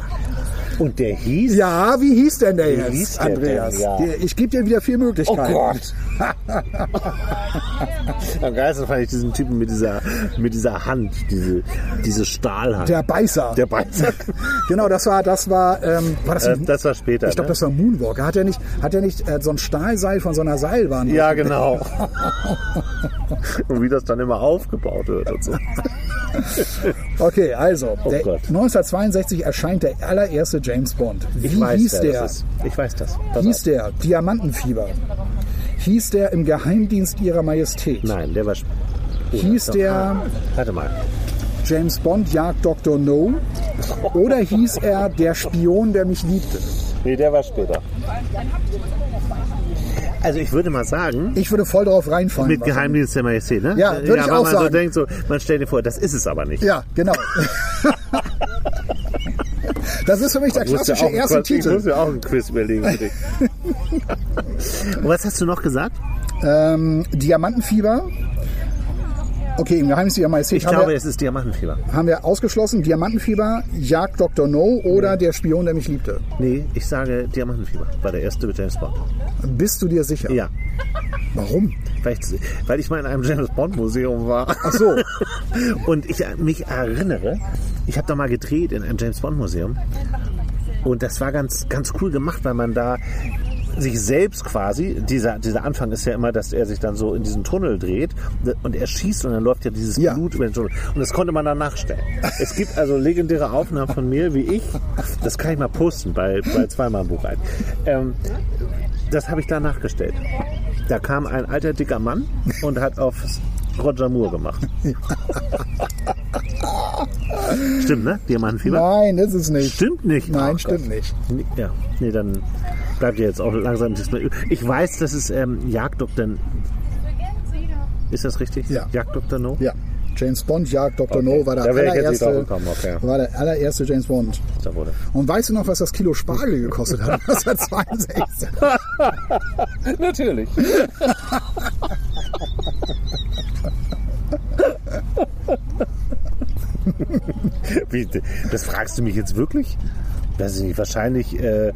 Und der hieß? Ja, wie hieß denn der jetzt, hieß der Andreas? denn? Ja. Der- Ich gebe dir wieder vier Oh Möglichkeiten. Gott. <laughs> <laughs> Am geilsten fand ich diesen Typen mit dieser, mit dieser Hand, diese, diese Stahlhand. Der Beißer. Der Beißer. <laughs> Genau, das war, das war, ähm, war das, Äh, das war später. ich glaube, ne? das war Moonwalker. Hat er nicht, hat er nicht äh, so ein Stahlseil von so einer Seilbahn? Ja, genau. und wie das dann immer aufgebaut wird und so. <laughs> Okay, also, der, Oh Gott. 1962 erscheint der allererste James Bond. Wie Ich weiß, hieß der? Ist. Ich weiß das. Pass Hieß auf. der Diamantenfieber? Hieß der im Geheimdienst ihrer Majestät? Nein, der war. Oh, Hieß der Warte mal. James Bond jagt Dr. No? Oder hieß er der Spion, der mich liebte? Nee, der war später. Also ich würde mal sagen, Ich würde voll drauf reinfallen. mit. Geheimdienst der Majestät, ne? Ja, würde ich weil auch man so sagen. denkt, so, man stellt dir vor, das ist es aber nicht. Ja, genau. <laughs> Das ist für mich der Ich ja klassische auch, erste ich muss Titel. ja auch einen Quiz überlegen für dich. <laughs> Und was hast du noch gesagt? Ähm, Diamantenfieber. Okay, im Geheimnis ihrer Majestät Ich glaube, wir, es ist Diamantenfieber. haben wir ausgeschlossen. Diamantenfieber, Jagd Dr. No oder der Spion, der mich liebte. Nee, ich sage Diamantenfieber. War der erste mit James Bond. Bist du dir sicher? Ja. Warum? Weil ich, weil ich mal in einem James Bond Museum war. Ach so. <laughs> Und ich mich erinnere, ich habe da mal gedreht in einem James Bond Museum. Und das war ganz, ganz cool gemacht, weil man da sich selbst quasi, dieser, dieser Anfang ist ja immer, dass er sich dann so in diesen Tunnel dreht und er schießt und dann läuft ja dieses Ja. Blut über den Tunnel. Und das konnte man dann nachstellen. Es gibt also legendäre Aufnahmen von mir, wie ich. Das kann ich mal posten bei, bei zweimal im Buch ein. Ähm, das habe ich da nachgestellt. Da kam ein alter, dicker Mann und hat auf Roger Moore gemacht. <laughs> Stimmt, ne? Diamantenfieber? Nein, ist es nicht. Stimmt nicht. Nein, Oh stimmt Gott. nicht. Ja, nee, dann bleibt ja jetzt auch langsam nichts mehr. übrig. Ich weiß, dass es ähm, Jagddoktor. Ist das richtig? Ja. Jagddoktor No? Ja. James Bond, Jagd Dr. No war der, ich allererste, okay. war der allererste James Bond. Und weißt du noch, was das Kilo Spargel gekostet hat? <laughs> 1962. <laughs> Natürlich. <laughs> Wie, das fragst du mich jetzt wirklich? Das ist nicht, wahrscheinlich äh,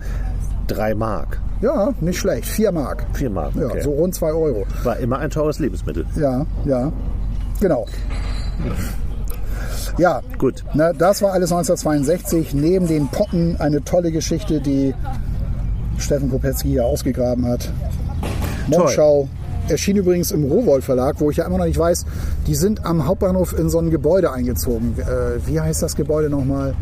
drei Mark. Ja, nicht schlecht. Vier Mark. Vier Mark. Ja, Okay. so rund zwei Euro. War immer ein teures Lebensmittel. Ja, ja. Genau. Ja, Gut. Na, das war alles 1962. Neben den Pocken eine tolle Geschichte, die Steffen Kopetzky hier ausgegraben hat. Mondschau. Erschien übrigens im Rowold Verlag, wo ich ja immer noch nicht weiß, die sind am Hauptbahnhof in so ein Gebäude eingezogen. Äh, wie heißt das Gebäude nochmal?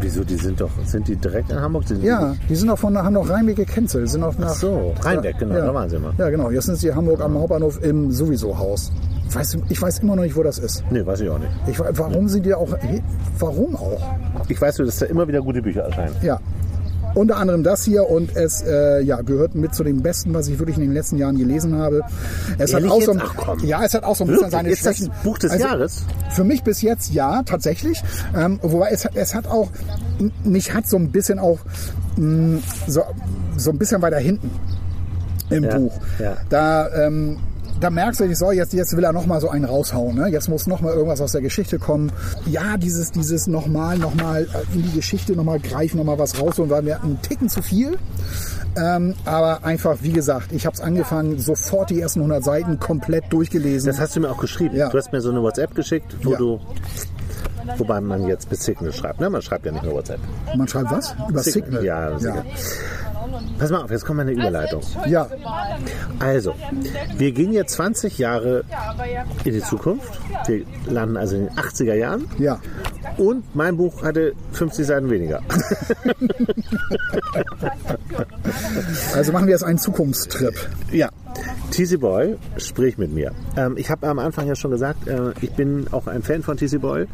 Wieso? Die sind doch, sind die direkt in Hamburg? Sind Ja, die sind auch von, haben noch Rheinweg gekennzeichnet. Sind auch nach, so, Rheinbeck, genau, ja, da waren sie immer. Ja, genau. Jetzt sind sie Hamburg am Hauptbahnhof im Sowieso-Haus. Ich weiß, ich weiß immer noch nicht, wo das ist. Nee, weiß ich auch nicht. Ich, warum sind die auch, warum auch? Ich weiß nur, dass da immer wieder gute Bücher erscheinen. Ja. Unter anderem das hier und es äh, ja, gehört mit zu den besten, was ich wirklich in den letzten Jahren gelesen habe. Es Ehrlich hat auch so ein, ja, es hat auch so ein bisschen seine Ist das Schwächen. Buch des Also, Jahres? Für mich bis jetzt ja, tatsächlich. Ähm, wobei es, hat- es hat auch, mich hat so ein bisschen auch mh, so, so ein bisschen weiter hinten im Ja, Buch. ja. Da, ähm, da merkst du, so, jetzt, jetzt will er noch mal so einen raushauen. Ne? Jetzt muss noch mal irgendwas aus der Geschichte kommen. Ja, dieses, dieses nochmal, nochmal in die Geschichte nochmal greifen, nochmal was rausholen, weil wir einen Ticken zu viel. Ähm, aber einfach, wie gesagt, ich habe es angefangen, sofort die ersten 100 Seiten komplett durchgelesen. Das hast du mir auch geschrieben. Ja. Du hast mir so eine WhatsApp geschickt, wo Ja. du. Wobei man jetzt bis Signal schreibt. Ne? Man schreibt ja nicht nur WhatsApp. Man schreibt was? Über Signal. Ja, ja. Signal. Pass mal auf, jetzt kommt mal eine Überleitung. ja. Also, wir gehen jetzt 20 Jahre in die Zukunft. Wir landen also in den 80er Jahren. ja. Und mein Buch hatte 50 Seiten weniger. <laughs> Also machen wir jetzt einen Zukunftstrip. Ja, TC Boy, sprich mit mir. Ähm, ich habe am Anfang ja schon gesagt, äh, ich bin auch ein Fan von TC Boy.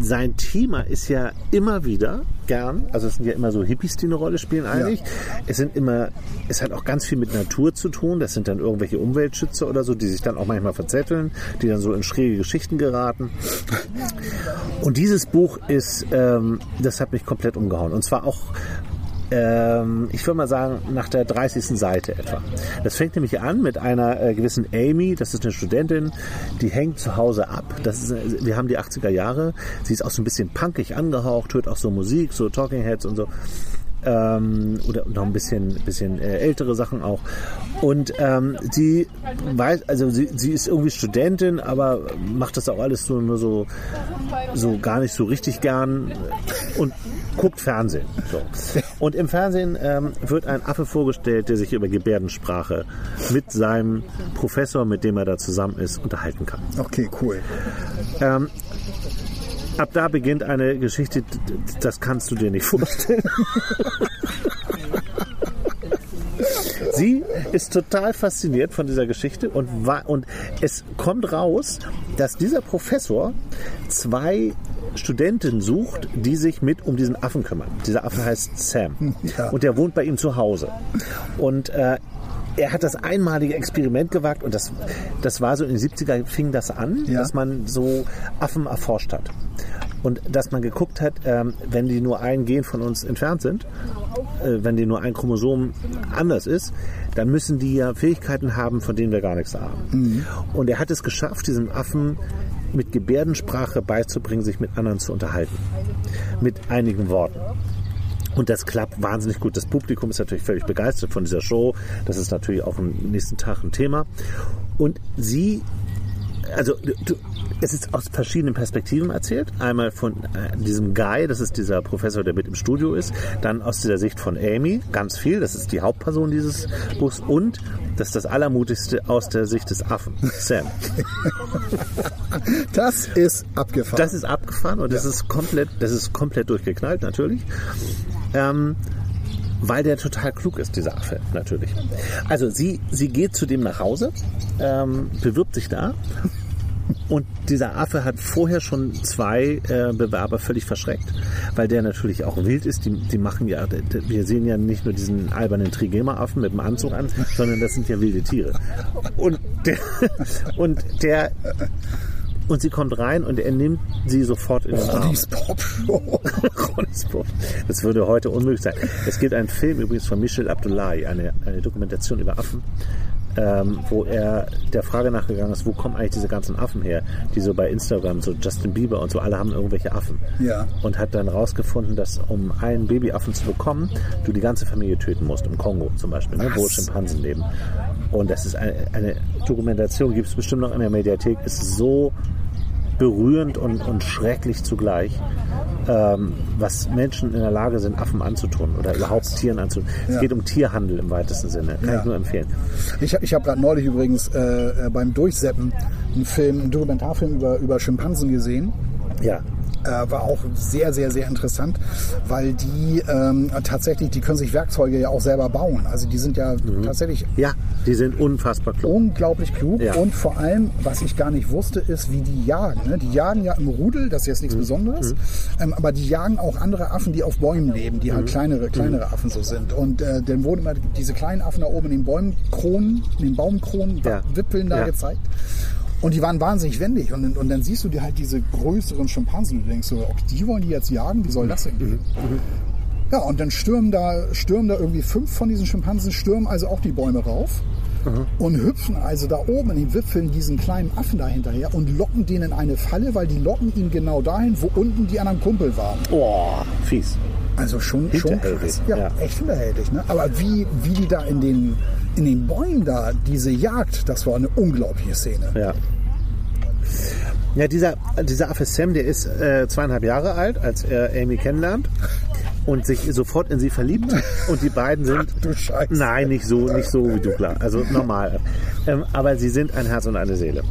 Sein Thema ist ja immer wieder gern, also es sind ja immer so Hippies, die eine Rolle spielen eigentlich. Es sind immer, es hat auch ganz viel mit Natur zu tun. Das sind dann irgendwelche Umweltschützer oder so, die sich dann auch manchmal verzetteln, die dann so in schräge Geschichten geraten. Und dieses Buch ist, ähm, das hat mich komplett umgehauen. Und zwar auch ähm, ich würde mal sagen, nach der 30. Seite etwa. Das fängt nämlich an mit einer äh, gewissen Amy, das ist eine Studentin, die hängt zu Hause ab. Das ist, äh, wir haben die 80er Jahre. Sie ist auch so ein bisschen punkig angehaucht, hört auch so Musik, so Talking Heads und so. Ähm, oder noch ein bisschen, bisschen äh, ältere Sachen auch. Und ähm, sie weiß, also sie, sie ist irgendwie Studentin, aber macht das auch alles so nur so, so gar nicht so richtig gern und guckt Fernsehen. So. Und im Fernsehen ähm, wird ein Affe vorgestellt, der sich über Gebärdensprache mit seinem Professor, mit dem er da zusammen ist, unterhalten kann. Okay, cool. Ähm, ab da beginnt eine Geschichte, das kannst du dir nicht vorstellen. Sie ist total fasziniert von dieser Geschichte und, wa- und es kommt raus, dass dieser Professor zwei Studenten sucht, die sich mit um diesen Affen kümmern. Dieser Affe heißt Sam <laughs> Ja. und der wohnt bei ihm zu Hause. Und äh, er hat das einmalige Experiment gewagt und das, das war so in den 70er fing das an, Ja. dass man so Affen erforscht hat. Und dass man geguckt hat, ähm, wenn die nur ein Gen von uns entfernt sind, äh, wenn die nur ein Chromosom anders ist, dann müssen die ja Fähigkeiten haben, von denen wir gar nichts haben. Und er hat es geschafft, diesem Affen mit Gebärdensprache beizubringen, sich mit anderen zu unterhalten. Mit einigen Worten. Und das klappt wahnsinnig gut. Das Publikum ist natürlich völlig begeistert von dieser Show. Das ist natürlich auch am nächsten Tag ein Thema. Und sie, also du, es ist aus verschiedenen Perspektiven erzählt. Einmal von äh, diesem Guy, das ist dieser Professor, der mit im Studio ist. Dann aus der Sicht von Amy, ganz viel. Das ist die Hauptperson dieses Buchs. Und das ist das Allermutigste aus der Sicht des Affen, Sam. <laughs> Das ist abgefahren. Das ist abgefahren und das ist komplett, das ist komplett durchgeknallt natürlich. Ähm, weil der total klug ist, dieser Affe, natürlich. Also sie, sie geht zu dem nach Hause, ähm, bewirbt sich da und dieser Affe hat vorher schon zwei äh, Bewerber völlig verschreckt, weil der natürlich auch wild ist. Die, die machen ja, wir sehen ja nicht nur diesen albernen Trigema-Affen mit dem Anzug an, sondern das sind ja wilde Tiere. Und der, <laughs> und der, und sie kommt rein und er nimmt sie sofort in den Arm. Ronnys Pop-Show. <laughs> Ronny's Pop. Das würde heute unmöglich sein. Es gibt einen Film übrigens von Michel Abdullahi, eine, eine Dokumentation über Affen. Ähm, wo er der Frage nachgegangen ist, wo kommen eigentlich diese ganzen Affen her, die so bei Instagram, so Justin Bieber und so, alle haben irgendwelche Affen. Ja. Und hat dann rausgefunden, dass um einen Babyaffen zu bekommen, du die ganze Familie töten musst, im Kongo zum Beispiel, ne, wo? Schimpansen leben. Und das ist eine, eine Dokumentation, gibt es bestimmt noch in der Mediathek, ist so berührend und, und schrecklich zugleich, ähm, was Menschen in der Lage sind, Affen anzutun oder überhaupt Tieren anzutun. Es Ja. geht um Tierhandel im weitesten Sinne. Kann Ja. ich nur empfehlen. Ich, ich habe gerade neulich übrigens äh, äh, beim Durchseppen einen Film, einen Dokumentarfilm über, über Schimpansen gesehen. Ja. Äh, war auch sehr, sehr, sehr interessant, weil die ähm, tatsächlich, die können sich Werkzeuge ja auch selber bauen. Also die sind ja tatsächlich Ja, die sind unfassbar klug. unglaublich klug Ja. und vor allem, was ich gar nicht wusste, ist, wie die jagen. Ne? Die jagen ja im Rudel, das ist jetzt nichts Mhm. Besonderes, ähm, aber die jagen auch andere Affen, die auf Bäumen leben, die halt Mhm. kleinere, kleinere Affen so sind. Und äh, dann wurden immer diese kleinen Affen da oben in den Bäumkronen, in den Baumkronen, Ja. Wipfeln da Ja. gezeigt. Und die waren wahnsinnig wendig. Und, und dann siehst du dir halt diese größeren Schimpansen und du denkst so, okay, die wollen die jetzt jagen, wie soll das denn gehen? Ja, und dann stürmen da, stürmen da irgendwie fünf von diesen Schimpansen, stürmen also auch die Bäume rauf und hüpfen also da oben in den Wipfeln diesen kleinen Affen da hinterher und locken den in eine Falle, weil die locken ihn genau dahin, wo unten die anderen Kumpel waren. Oh, fies. Also schon, schon krass. Ja, ja. echt hinterhältig. Ne? Aber wie, wie die da in den, in den Bäumen da, diese Jagd, das war eine unglaubliche Szene. Ja. Ja, dieser, dieser Affe Sam, der ist äh, zweieinhalb Jahre alt, als er Amy kennenlernt und sich sofort in sie verliebt. Und die beiden sind. du Scheiße. Nein, nicht so, nicht so wie du, klar. Also normal. Ähm, aber sie sind ein Herz und eine Seele.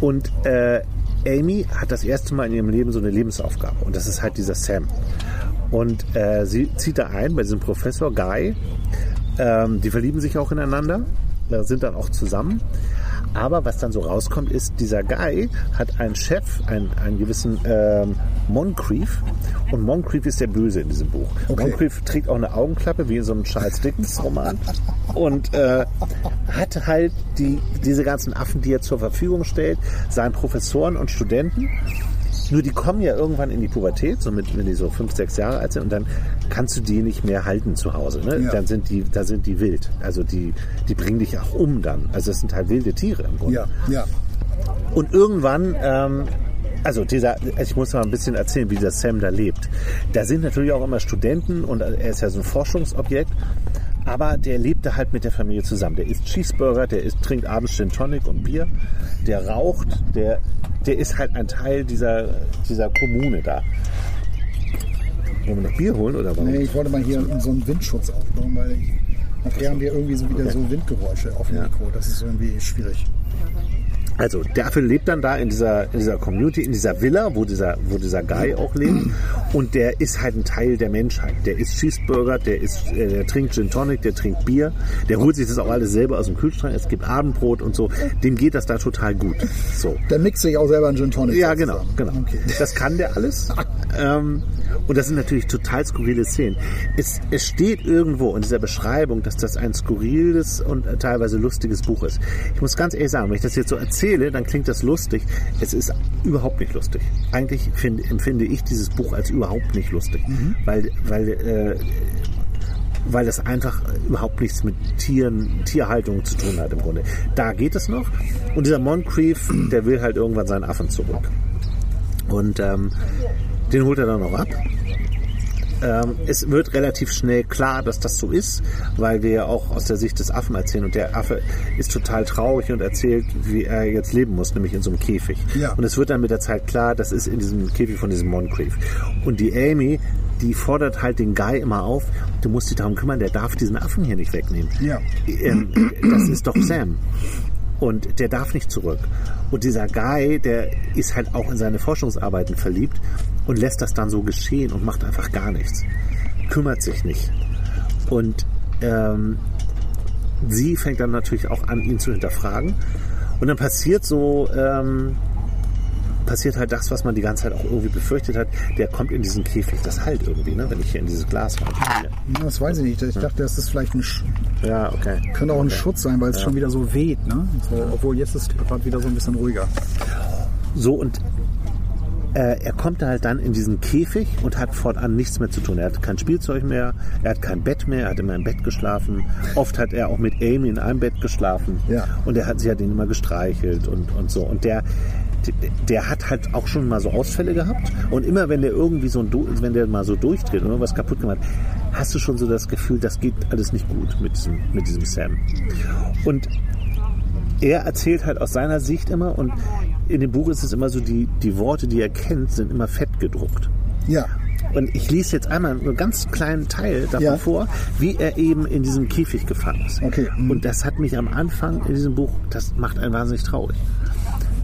Und äh, Amy hat das erste Mal in ihrem Leben so eine Lebensaufgabe. Und das ist halt dieser Sam. Und äh, sie zieht da ein bei diesem Professor Guy. Ähm, die verlieben sich auch ineinander, äh, sind dann auch zusammen. Aber was dann so rauskommt, ist, dieser Guy hat einen Chef, einen, einen gewissen ähm, Moncrief. Und Moncrief ist der Böse in diesem Buch. Okay. Moncrief trägt auch eine Augenklappe, wie in so einem Charles Dickens-Roman. Und äh, hat halt die, diese ganzen Affen, die er zur Verfügung stellt, seinen Professoren und Studenten. Nur die kommen ja irgendwann in die Pubertät, so mit, wenn die so fünf, sechs Jahre alt sind, und dann kannst du die nicht mehr halten zu Hause. Ne? Ja. Dann sind die, da sind die wild. Also die, die bringen dich auch um dann. Also das sind halt wilde Tiere im Grunde. Ja, ja. Und irgendwann, ähm, also dieser, ich muss mal ein bisschen erzählen, wie dieser Sam da lebt. Da sind natürlich auch immer Studenten und er ist ja so ein Forschungsobjekt. Aber der lebt da halt mit der Familie zusammen. Der isst Cheeseburger, der isst, trinkt abends Gin Tonic und Bier, der raucht, der, der ist halt ein Teil dieser, dieser Kommune da. Wollen wir noch Bier holen oder warum? Nee, ich wollte mal hier so einen Windschutz aufbauen, weil ich, nachher haben wir irgendwie so wieder so Windgeräusche auf dem Ja. Mikro. Das ist irgendwie schwierig. Also der Affe lebt dann da in dieser, in dieser Community, in dieser Villa, wo dieser, wo dieser Guy auch lebt. Und der ist halt ein Teil der Menschheit. Der isst Cheeseburger, der, isst, äh, der trinkt Gin Tonic, der trinkt Bier. Der holt sich das auch alles selber aus dem Kühlschrank. Es gibt Abendbrot und so. Dem geht das da total gut. So. Der mixt sich auch selber einen Gin Tonic. Ja, genau, genau. Okay. Das kann der alles. <laughs> ähm, und das sind natürlich total skurrile Szenen. Es, es steht irgendwo in dieser Beschreibung, dass das ein skurriles und teilweise lustiges Buch ist. Ich muss ganz ehrlich sagen, wenn ich das jetzt so erzähle, dann klingt das lustig. Es ist überhaupt nicht lustig. Eigentlich finde, empfinde ich dieses Buch als überhaupt nicht lustig, weil, weil äh, weil das einfach überhaupt nichts mit Tieren, Tierhaltung zu tun hat im Grunde. Da geht es noch. Und dieser Moncrief, der will halt irgendwann seinen Affen zurück. Und ähm, den holt er dann noch ab. Ähm, es wird relativ schnell klar, dass das so ist, weil wir ja auch aus der Sicht des Affen erzählen. Und der Affe ist total traurig und erzählt, wie er jetzt leben muss, nämlich in so einem Käfig. Ja. Und es wird dann mit der Zeit klar, das ist in diesem Käfig von diesem Moncrief. Und die Amy, die fordert halt den Guy immer auf, du musst dich darum kümmern, der darf diesen Affen hier nicht wegnehmen. Ja. Ähm, das ist doch Sam. Und der darf nicht zurück. Und dieser Guy, der ist halt auch in seine Forschungsarbeiten verliebt und lässt das dann so geschehen und macht einfach gar nichts. Kümmert sich nicht. Und ähm, sie fängt dann natürlich auch an, ihn zu hinterfragen. Und dann passiert so, ähm, passiert halt das, was man die ganze Zeit auch irgendwie befürchtet hat. Der kommt in diesen Käfig. Das halt irgendwie, ne? wenn ich hier in dieses Glas reinspiele. Ja, Das weiß ich nicht. Ich dachte, das ist vielleicht ein, Sch- Ja, okay. könnte auch ein Schutz sein, weil es schon wieder so weht. Ne? So, obwohl jetzt ist es gerade wieder so ein bisschen ruhiger. So und äh, er kommt halt dann in diesen Käfig und hat fortan nichts mehr zu tun. Er hat kein Spielzeug mehr, er hat kein Bett mehr, er hat immer im Bett geschlafen. Oft hat er auch mit Amy in einem Bett geschlafen. Ja. Und er hat, sie hat ihn immer gestreichelt und, und so. Und der, der hat halt auch schon mal so Ausfälle gehabt. Und immer wenn der irgendwie so, ein, wenn der mal so durchdreht und irgendwas kaputt gemacht, hast du schon so das Gefühl, das geht alles nicht gut mit diesem, mit diesem Sam. Und er erzählt halt aus seiner Sicht immer und in dem Buch ist es immer so, die, die Worte, die er kennt, sind immer fett gedruckt. Ja. Und ich lese jetzt einmal einen ganz kleinen Teil davon Ja. vor, wie er eben in diesem Käfig gefangen ist. Okay. Und das hat mich am Anfang in diesem Buch, das macht einen wahnsinnig traurig.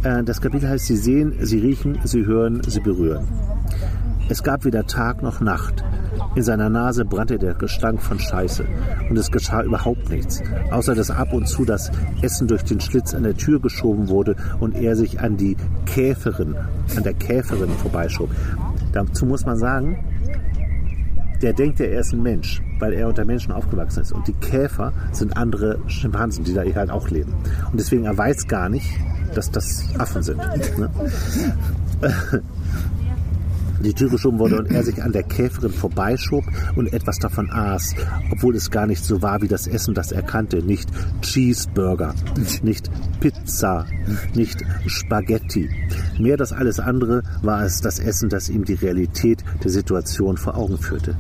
Äh, Das Kapitel heißt, Sie sehen, Sie riechen, Sie hören, Sie berühren. Es gab weder Tag noch Nacht. In seiner Nase brannte der Gestank von Scheiße. Und es geschah überhaupt nichts. Außer dass ab und zu das Essen durch den Schlitz an der Tür geschoben wurde und er sich an die Käferin, an der Käferin vorbeischob. Dazu muss man sagen, der denkt ja, er ist ein Mensch, weil er unter Menschen aufgewachsen ist. Und die Käfer sind andere Schimpansen, die da halt auch leben. Und deswegen, er weiß gar nicht, dass das Affen sind. Ne? die Tür geschoben wurde und er sich an der Käferin vorbeischob und etwas davon aß, obwohl es gar nicht so war wie das Essen, das er kannte. Nicht Cheeseburger, nicht Pizza, nicht Spaghetti. Mehr das alles andere war es das Essen, das ihm die Realität der Situation vor Augen führte.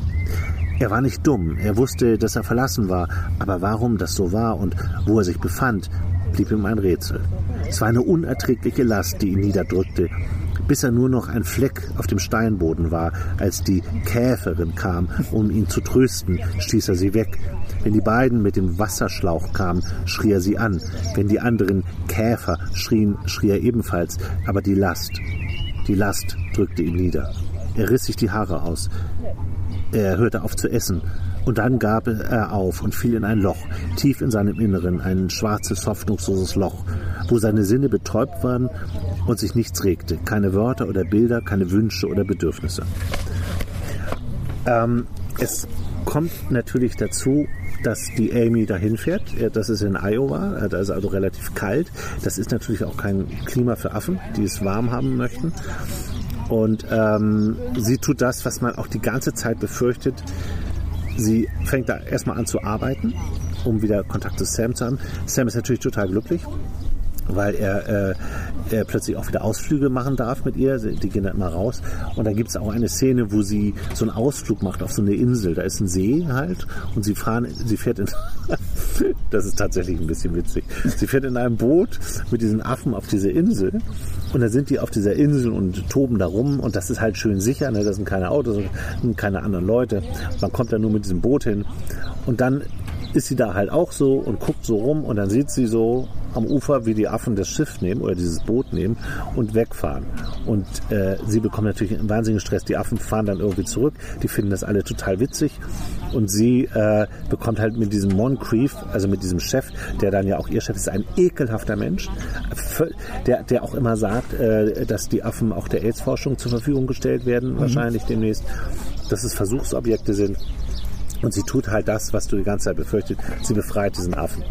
Er war nicht dumm, er wusste, dass er verlassen war, aber warum das so war und wo er sich befand, blieb ihm ein Rätsel. Es war eine unerträgliche Last, die ihn niederdrückte, bis er nur noch ein Fleck auf dem Steinboden war. Als die Käferin kam, um ihn zu trösten, stieß er sie weg. Wenn die beiden mit dem Wasserschlauch kamen, schrie er sie an. Wenn die anderen Käfer schrien, schrie er ebenfalls. Aber die Last, die Last drückte ihn nieder. Er riss sich die Haare aus. Er hörte auf zu essen. Und dann gab er auf und fiel in ein Loch, tief in seinem Inneren, ein schwarzes, hoffnungsloses Loch, wo seine Sinne betäubt waren und sich nichts regte. Keine Wörter oder Bilder, keine Wünsche oder Bedürfnisse. Ähm, es kommt natürlich dazu, dass die Amy dahin fährt. Ja, Das ist in Iowa, das ist also relativ kalt. Das ist natürlich auch kein Klima für Affen, die es warm haben möchten. Und ähm, sie tut das, was man auch die ganze Zeit befürchtet. Sie fängt da erstmal an zu arbeiten, um wieder Kontakt zu Sam zu haben. Sam ist natürlich total glücklich, weil er, äh, er plötzlich auch wieder Ausflüge machen darf mit ihr. Die gehen dann immer raus. Und dann gibt es auch eine Szene, wo sie so einen Ausflug macht auf so eine Insel. Da ist ein See halt und sie fahren, sie fährt in, <laughs> das ist tatsächlich ein bisschen witzig. Sie fährt in einem Boot mit diesen Affen auf diese Insel und dann sind die auf dieser Insel und toben da rum und das ist halt schön sicher. Ne? Das sind keine Autos und keine anderen Leute. Man kommt da nur mit diesem Boot hin und dann ist sie da halt auch so und guckt so rum und dann sieht sie so am Ufer, wie die Affen das Schiff nehmen oder dieses Boot nehmen und wegfahren. Und äh, sie bekommen natürlich einen wahnsinnigen Stress. Die Affen fahren dann irgendwie zurück. Die finden das alle total witzig. Und sie äh, bekommt halt mit diesem Moncrief, also mit diesem Chef, der dann ja auch ihr Chef ist, ein ekelhafter Mensch, der, der auch immer sagt, äh, dass die Affen auch der AIDS-Forschung zur Verfügung gestellt werden, wahrscheinlich demnächst, dass es Versuchsobjekte sind. Und sie tut halt das, was du die ganze Zeit befürchtet. Sie befreit diesen Affen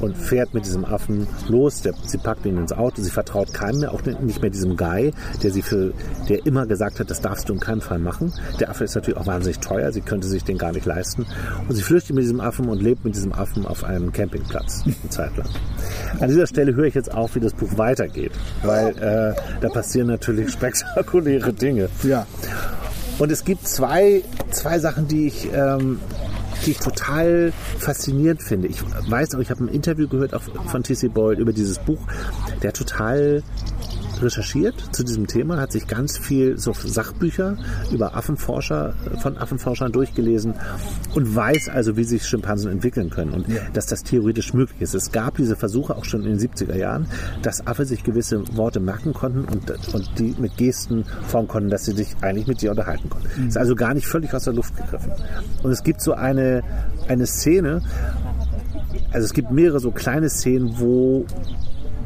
und fährt mit diesem Affen los. Der, sie packt ihn ins Auto. Sie vertraut keinem mehr, auch nicht mehr diesem Guy, der sie für, der immer gesagt hat, das darfst du in keinem Fall machen. Der Affe ist natürlich auch wahnsinnig teuer. Sie könnte sich den gar nicht leisten. Und sie flüchtet mit diesem Affen und lebt mit diesem Affen auf einem Campingplatz eine Zeit lang. An dieser Stelle höre ich jetzt auf, wie das Buch weitergeht, weil äh, da passieren natürlich <laughs> spektakuläre Dinge. Ja. Und es gibt zwei, zwei Sachen, die ich, ähm, die ich total faszinierend finde. Ich weiß auch, ich habe ein Interview gehört auch von T.C. Boyle über dieses Buch. Der total recherchiert zu diesem Thema, hat sich ganz viel so Sachbücher über Affenforscher, von Affenforschern durchgelesen und weiß also, wie sich Schimpansen entwickeln können und dass das theoretisch möglich ist. Es gab diese Versuche auch schon in den 70er Jahren, dass Affe sich gewisse Worte merken konnten und, und die mit Gesten formen konnten, dass sie sich eigentlich mit dir unterhalten konnten. Ist also gar nicht völlig aus der Luft gegriffen. Und es gibt so eine, eine Szene, also es gibt mehrere so kleine Szenen, wo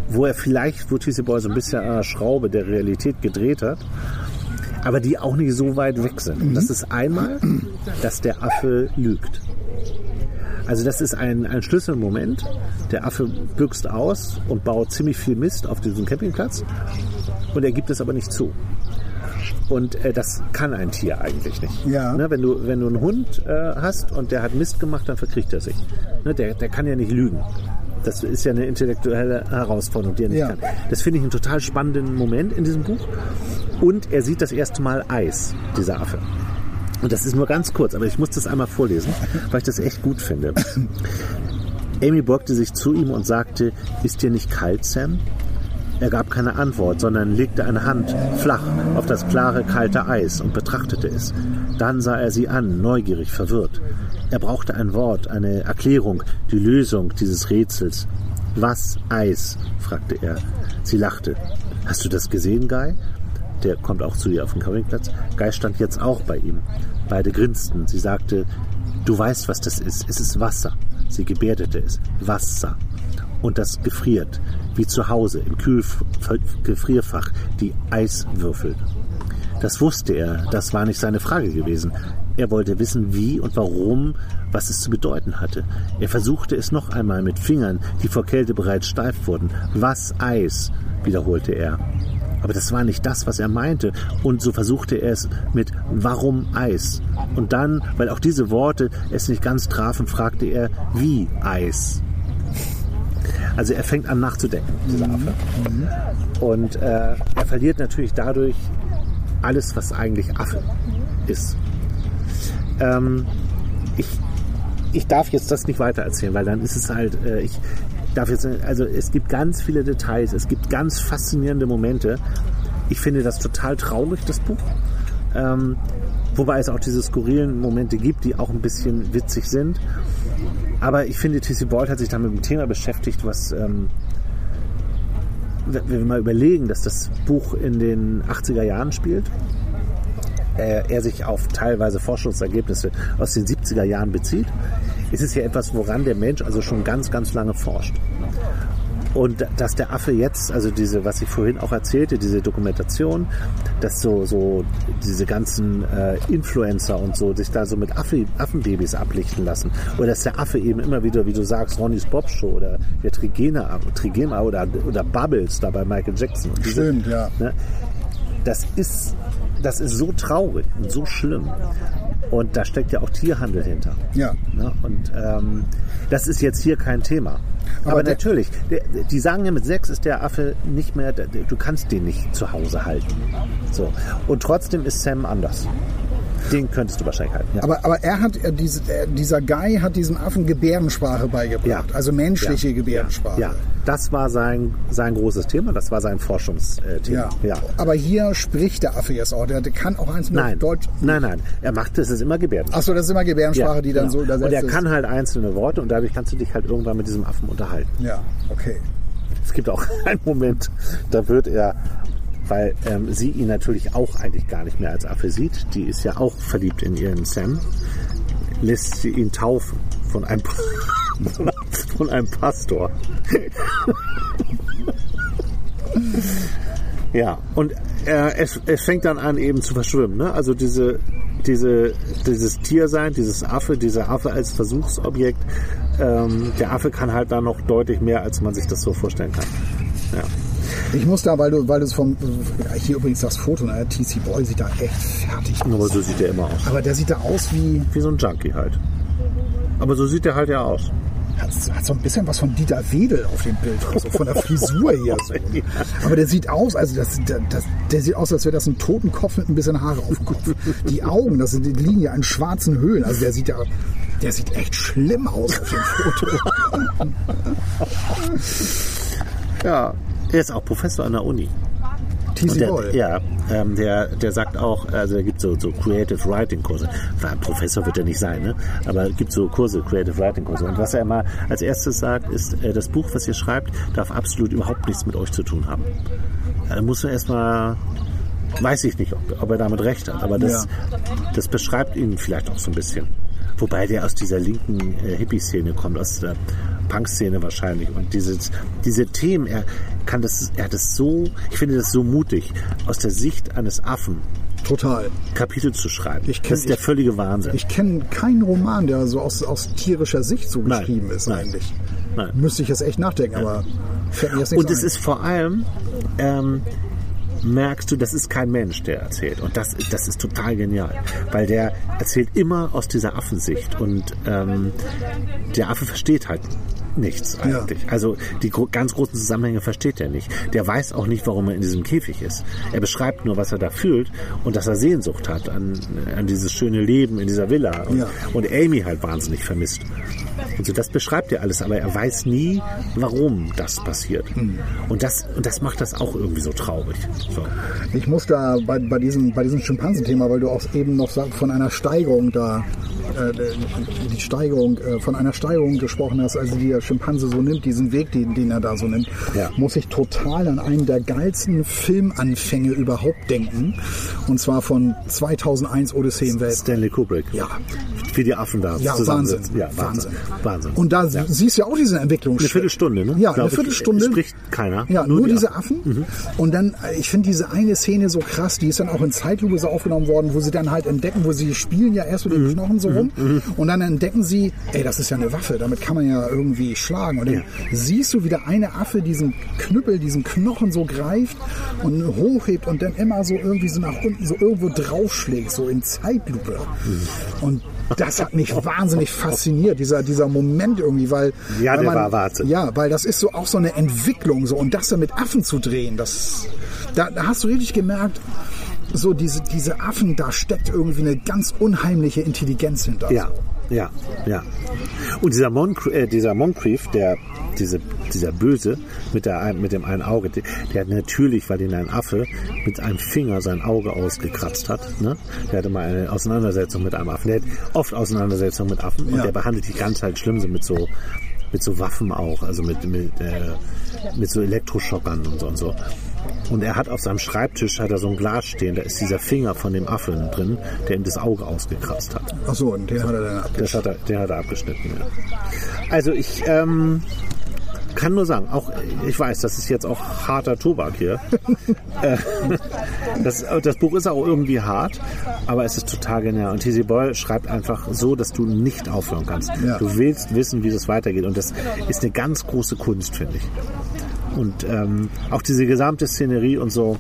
wo er vielleicht, wo TC Boy so ein bisschen an der Schraube der Realität gedreht hat, aber die auch nicht so weit weg sind. Und das ist einmal, dass der Affe lügt. Also das ist ein, ein Schlüsselmoment. Der Affe büxt aus und baut ziemlich viel Mist auf diesem Campingplatz und er gibt es aber nicht zu. Und äh, das kann ein Tier eigentlich nicht. Ja. Ne, wenn, du, wenn du einen Hund äh, hast und der hat Mist gemacht, dann verkriegt er sich. Ne, der, der kann ja nicht lügen. Das ist ja eine intellektuelle Herausforderung, die er nicht Ja. kann. Das finde ich einen total spannenden Moment in diesem Buch. Und er sieht das erste Mal Eis, dieser Affe. Und das ist nur ganz kurz, aber ich muss das einmal vorlesen, weil ich das echt gut finde. <laughs> Amy beugte sich zu ihm und sagte, ist dir nicht kalt, Sam? Er gab keine Antwort, sondern legte eine Hand flach auf das klare, kalte Eis und betrachtete es. Dann sah er sie an, neugierig, verwirrt. Er brauchte ein Wort, eine Erklärung, die Lösung dieses Rätsels. Was Eis? fragte er. Sie lachte. Hast du das gesehen, Guy? Der kommt auch zu ihr auf den Campingplatz. Guy stand jetzt auch bei ihm. Beide grinsten. Sie sagte, du weißt, was das ist. Es ist Wasser. Sie gebärdete es. Wasser. Und das gefriert, wie zu Hause im Kühlf Gefrierfach, die Eiswürfel. Das wusste er, das war nicht seine Frage gewesen. Er wollte wissen, wie und warum, was es zu bedeuten hatte. Er versuchte es noch einmal mit Fingern, die vor Kälte bereits steif wurden. Was Eis, wiederholte er. Aber das war nicht das, was er meinte. Und so versuchte er es mit Warum Eis? Und dann, weil auch diese Worte es nicht ganz trafen, fragte er, wie Eis? Also er fängt an nachzudenken, dieser Affe. Und äh, er verliert natürlich dadurch alles, was eigentlich Affe ist. Ähm, ich, ich darf jetzt das nicht weiter erzählen, weil dann ist es halt, äh, ich darf jetzt, also es gibt ganz viele Details, es gibt ganz faszinierende Momente. Ich finde das total traurig, das Buch. Ähm, wobei es auch diese skurrilen Momente gibt, die auch ein bisschen witzig sind. Aber ich finde, T.C. Boyd hat sich da mit dem Thema beschäftigt, was, ähm, wenn wir mal überlegen, dass das Buch in den 80er Jahren spielt, äh, er sich auf teilweise Forschungsergebnisse aus den 70er Jahren bezieht, ist es ja etwas, woran der Mensch also schon ganz, ganz lange forscht. Und dass der Affe jetzt, also diese, was ich vorhin auch erzählte, diese Dokumentation, dass so, so diese ganzen äh, Influencer und so sich da so mit Affe, Affenbabys ablichten lassen. Oder dass der Affe eben immer wieder, wie du sagst, Ronnys Bob Show oder der Trigema, Trigema oder, oder Bubbles da bei Michael Jackson. Und diese, Stimmt, ja. Ne? Das ist, das ist so traurig und so schlimm. Und da steckt ja auch Tierhandel hinter. Ja. Ne? Und ähm, das ist jetzt hier kein Thema. Aber, Aber natürlich, die sagen ja, mit sechs ist der Affe nicht mehr, du kannst den nicht zu Hause halten. So. Und trotzdem ist Sam anders. Den könntest du wahrscheinlich halten. Ja. Aber, aber er hat, er, diese, er, dieser Guy hat diesem Affen Gebärdensprache beigebracht. Ja. Also menschliche Gebärdensprache. Ja, das war sein, sein großes Thema, das war sein Forschungsthema. Ja. ja. Aber hier spricht der Affe jetzt auch. Der, der kann auch mit Nein, Deutsch. nein, nein. Er macht es ist immer Gebärden. Achso, das ist immer Gebärdensprache, die dann genau. so übersetzt Und er kann halt einzelne Worte und dadurch kannst du dich halt irgendwann mit diesem Affen unterhalten. Ja, okay. Es gibt auch <laughs> einen Moment, da wird er, weil ähm, sie ihn natürlich auch eigentlich gar nicht mehr als Affe sieht, die ist ja auch verliebt in ihren Sam, lässt sie ihn taufen von einem, <laughs> von einem Pastor. <laughs> Ja, und äh, es, es fängt dann an eben zu verschwimmen. Ne? Also diese, diese, dieses Tiersein, dieses Affe, dieser Affe als Versuchsobjekt, ähm, der Affe kann halt da noch deutlich mehr, als man sich das so vorstellen kann. Ja. Ich muss da, weil du, weil du es vom, hier übrigens das Foto, ne, TC Boy sieht da echt fertig aus. Aber so sieht er immer aus. Aber der sieht da aus wie, Wie so ein Junkie halt. Aber so sieht er halt ja aus. hat, hat so ein bisschen was von Dieter Wedel auf dem Bild, also von der Frisur <laughs> her so. Aber der sieht aus, also das, der, das, der sieht aus, als wäre das ein Totenkopf mit ein bisschen Haare auf dem Kopf. Die Augen, das sind, die liegen ja in schwarzen Höhlen. Also der sieht ja, der sieht echt schlimm aus auf dem Foto. <laughs> Ja. Er ist auch Professor an der Uni. Und der, ja, ähm, der, der sagt auch, also er gibt so, so Creative Writing Kurse. War- Professor wird er nicht sein, ne? aber gibt so Kurse, Creative Writing Kurse. Und was er immer als erstes sagt, ist, äh, das Buch, was ihr schreibt, darf absolut überhaupt nichts mit euch zu tun haben. Da muss man erstmal, weiß ich nicht, ob, ob er damit recht hat, aber das, das beschreibt ihn vielleicht auch so ein bisschen. Wobei der aus dieser linken äh, Hippie-Szene kommt, aus der Punk-Szene wahrscheinlich. Und dieses, diese Themen, er kann das, er hat es so, ich finde das so mutig, aus der Sicht eines Affen Total. Kapitel zu schreiben. Ich kenn- das ist der ich- völlige Wahnsinn. Ich kenne keinen Roman, der so aus, aus tierischer Sicht so Nein, geschrieben ist nein, eigentlich. nein. Müsste ich jetzt echt nachdenken, aber fällt mir jetzt nichts Und es ein. ist vor allem, ähm, merkst du, das ist kein Mensch, der erzählt. Und das, das ist total genial, weil der erzählt immer aus dieser Affensicht und ähm, der Affe versteht halt nichts eigentlich. Ja. Also die ganz großen Zusammenhänge versteht er nicht. Der weiß auch nicht, warum er in diesem Käfig ist. Er beschreibt nur, was er da fühlt und dass er Sehnsucht hat an, an dieses schöne Leben in dieser Villa und, ja. und Amy halt wahnsinnig vermisst. Und so, das beschreibt er alles, aber er weiß nie, warum das passiert. Hm. Und, das, und das macht das auch irgendwie so traurig. So. Ich muss da bei, bei diesem, bei diesem Schimpansenthema, weil du auch eben noch von einer Steigerung da äh, die Steigerung, äh, von einer Steigerung gesprochen hast, also die der Schimpanse so nimmt, diesen Weg, den, den er da so nimmt, ja. muss ich total an einen der geilsten Filmanfänge überhaupt denken. Und zwar von 2001 Odyssee im Welt. Stanley Kubrick. Ja. Wie die Affen da ja, Wahnsinn. Ja, Wahnsinn. Wahnsinn. Und da ja. siehst du ja auch diese Entwicklung. Eine Viertelstunde, ne? Ja, eine Viertelstunde. Ich, spricht keiner. Ja, nur, nur die diese Affen. Affen. Mhm. Und dann, ich finde diese eine Szene so krass, die ist dann auch in Zeitlupe so aufgenommen worden, wo sie dann halt entdecken, wo sie spielen ja erst mit den mhm. Knochen so rum rum mhm. und dann entdecken sie, ey, das ist ja eine Waffe, damit kann man ja irgendwie schlagen. Und dann ja. siehst du, wie der eine Affe diesen Knüppel, diesen Knochen so greift und hochhebt und dann immer so irgendwie so nach unten so irgendwo draufschlägt, so in Zeitlupe. Und das hat mich wahnsinnig fasziniert, dieser, dieser Moment irgendwie, weil. Ja, weil der man, war Wahnsinn. Ja, weil das ist so auch so eine Entwicklung, so, und das dann mit Affen zu drehen, das, da, da hast du richtig gemerkt, so diese, diese Affen, da steckt irgendwie eine ganz unheimliche Intelligenz hinter. Ja, ja, ja. Und dieser, Mon äh, dieser Moncrief, der diese, dieser Böse mit, der, mit dem einen Auge, der, der hat natürlich, weil ihn ein Affe mit einem Finger sein Auge ausgekratzt hat. Ne? Der hatte mal eine Auseinandersetzung mit einem Affen. Der hat oft Auseinandersetzungen mit Affen und ja. der behandelt die ganz halt schlimm so mit so mit so Waffen auch, also mit, mit, äh, mit so Elektroschockern und so und so. Und er hat auf seinem Schreibtisch hat er so ein Glas stehen, da ist dieser Finger von dem Affen drin, der ihm das Auge ausgekratzt hat. Ach so, und den hat er dann abgeschnitten. Hat er, den hat er abgeschnitten, ja. Also ich ähm, kann nur sagen, auch ich weiß, das ist jetzt auch harter Tobak hier. <laughs> Äh, <laughs> das, das, Buch ist auch irgendwie hart, aber es ist total genial. Und T.C. Boyle schreibt einfach so, dass du nicht aufhören kannst. Ja. Du willst wissen, wie das weitergeht. Und das ist eine ganz große Kunst, finde ich. Und ähm, auch diese gesamte Szenerie und so.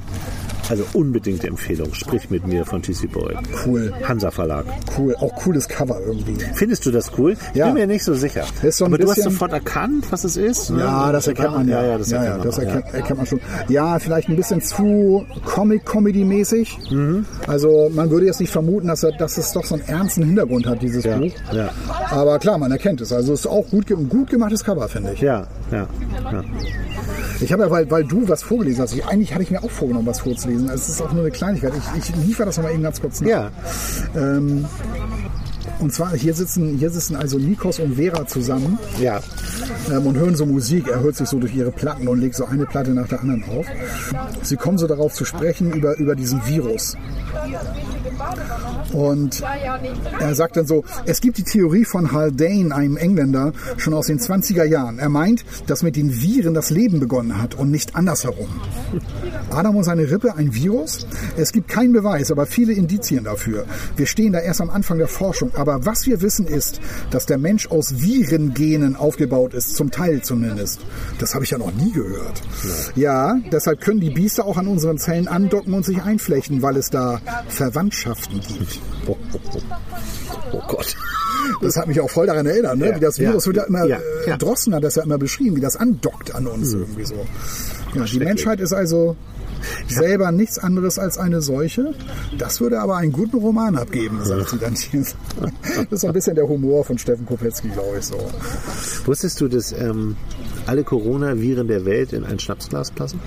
Also unbedingte Empfehlung. Sprich mit mir von TC Boy. Cool. Hansa Verlag. Cool. Auch cooles Cover irgendwie. Findest du das cool? Ich ja. bin mir nicht so sicher. So Aber du hast sofort erkannt, was es ist? Ne? Ja, das erkennt man ja. Ja, das, ja, erkennt, ja, das erkennt, erkennt, man schon. Ja, vielleicht ein bisschen zu Comic-Comedy-mäßig. Mhm. Also man würde jetzt nicht vermuten, dass, er, dass es doch so einen ernsten Hintergrund hat, dieses Buch. Ja. Aber klar, man erkennt es. Also es ist auch gut, gut gemachtes Cover, finde ich. Ja, ja. Ich habe ja, weil, weil du was vorgelesen hast, ich, eigentlich hatte ich mir auch vorgenommen, was vorzulesen. Es ist auch nur eine Kleinigkeit. Ich, ich liefere das nochmal eben ganz kurz nach. Ja. Ähm, und zwar hier sitzen, hier sitzen also Nikos und Vera zusammen ja. ähm, und hören so Musik. Er hört sich so durch ihre Platten und legt so eine Platte nach der anderen auf. Sie kommen so darauf zu sprechen über, über diesen Virus. Und er sagt dann so, es gibt die Theorie von Haldane, einem Engländer, schon aus den 20er Jahren. Er meint, dass mit den Viren das Leben begonnen hat und nicht andersherum. Adam und seine Rippe ein Virus? Es gibt keinen Beweis, aber viele Indizien dafür. Wir stehen da erst am Anfang der Forschung. Aber was wir wissen ist, dass der Mensch aus Virengenen aufgebaut ist, zum Teil zumindest. Das habe ich ja noch nie gehört. Ja, deshalb können die Biester auch an unseren Zellen andocken und sich einflechten, weil es da Verwandtschaften gibt. Oh, oh, oh. oh Gott. Das hat mich auch voll daran erinnert, ne? Ja, wie das Virus ja, wird ja immer, ja, äh, ja. Drossen hat das ja immer beschrieben, wie das andockt an uns mhm. irgendwie so. Ja, die Menschheit ist also selber nichts anderes als eine Seuche. Das würde aber einen guten Roman abgeben, sagt sie dann. Das ist so ein bisschen der Humor von Steffen Kopetzky, glaube ich so. Wusstest du, dass ähm, alle Coronaviren der Welt in ein Schnapsglas passen?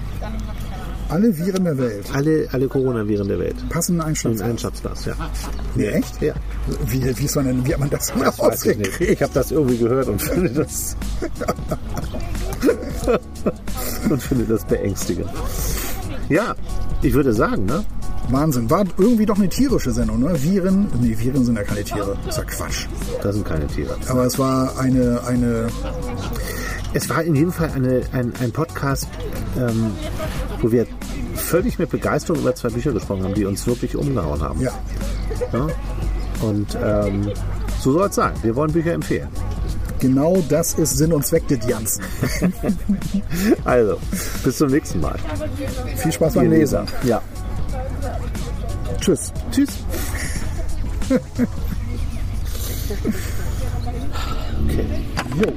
Alle Viren der Welt. Alle, alle Coronaviren der Welt. Passen in ein Schnapsglas. In ein Schnapsglas, ja. Nee, echt? Ja. Wie, wie, soll denn, wie hat man das, das weiß ich. Ich habe das irgendwie gehört und finde das und finde das beängstigend. Ja, ich würde sagen, ne? Wahnsinn. War irgendwie doch eine tierische Sendung, ne? Viren, nee, Viren sind ja keine Tiere. Das ist ja Quatsch. Das sind keine Tiere. Aber es war eine, eine es war in jedem Fall eine, ein, ein Podcast, ähm, wo wir völlig mit Begeisterung über zwei Bücher gesprochen haben, die uns wirklich umgehauen haben. Ja. ja? Und ähm, so soll es sein. Wir wollen Bücher empfehlen. Genau das ist Sinn und Zweck des Jans. <laughs> also, bis zum nächsten Mal. Viel Spaß beim Lesen. Ja. Tschüss. Tschüss. <laughs> okay. Jo.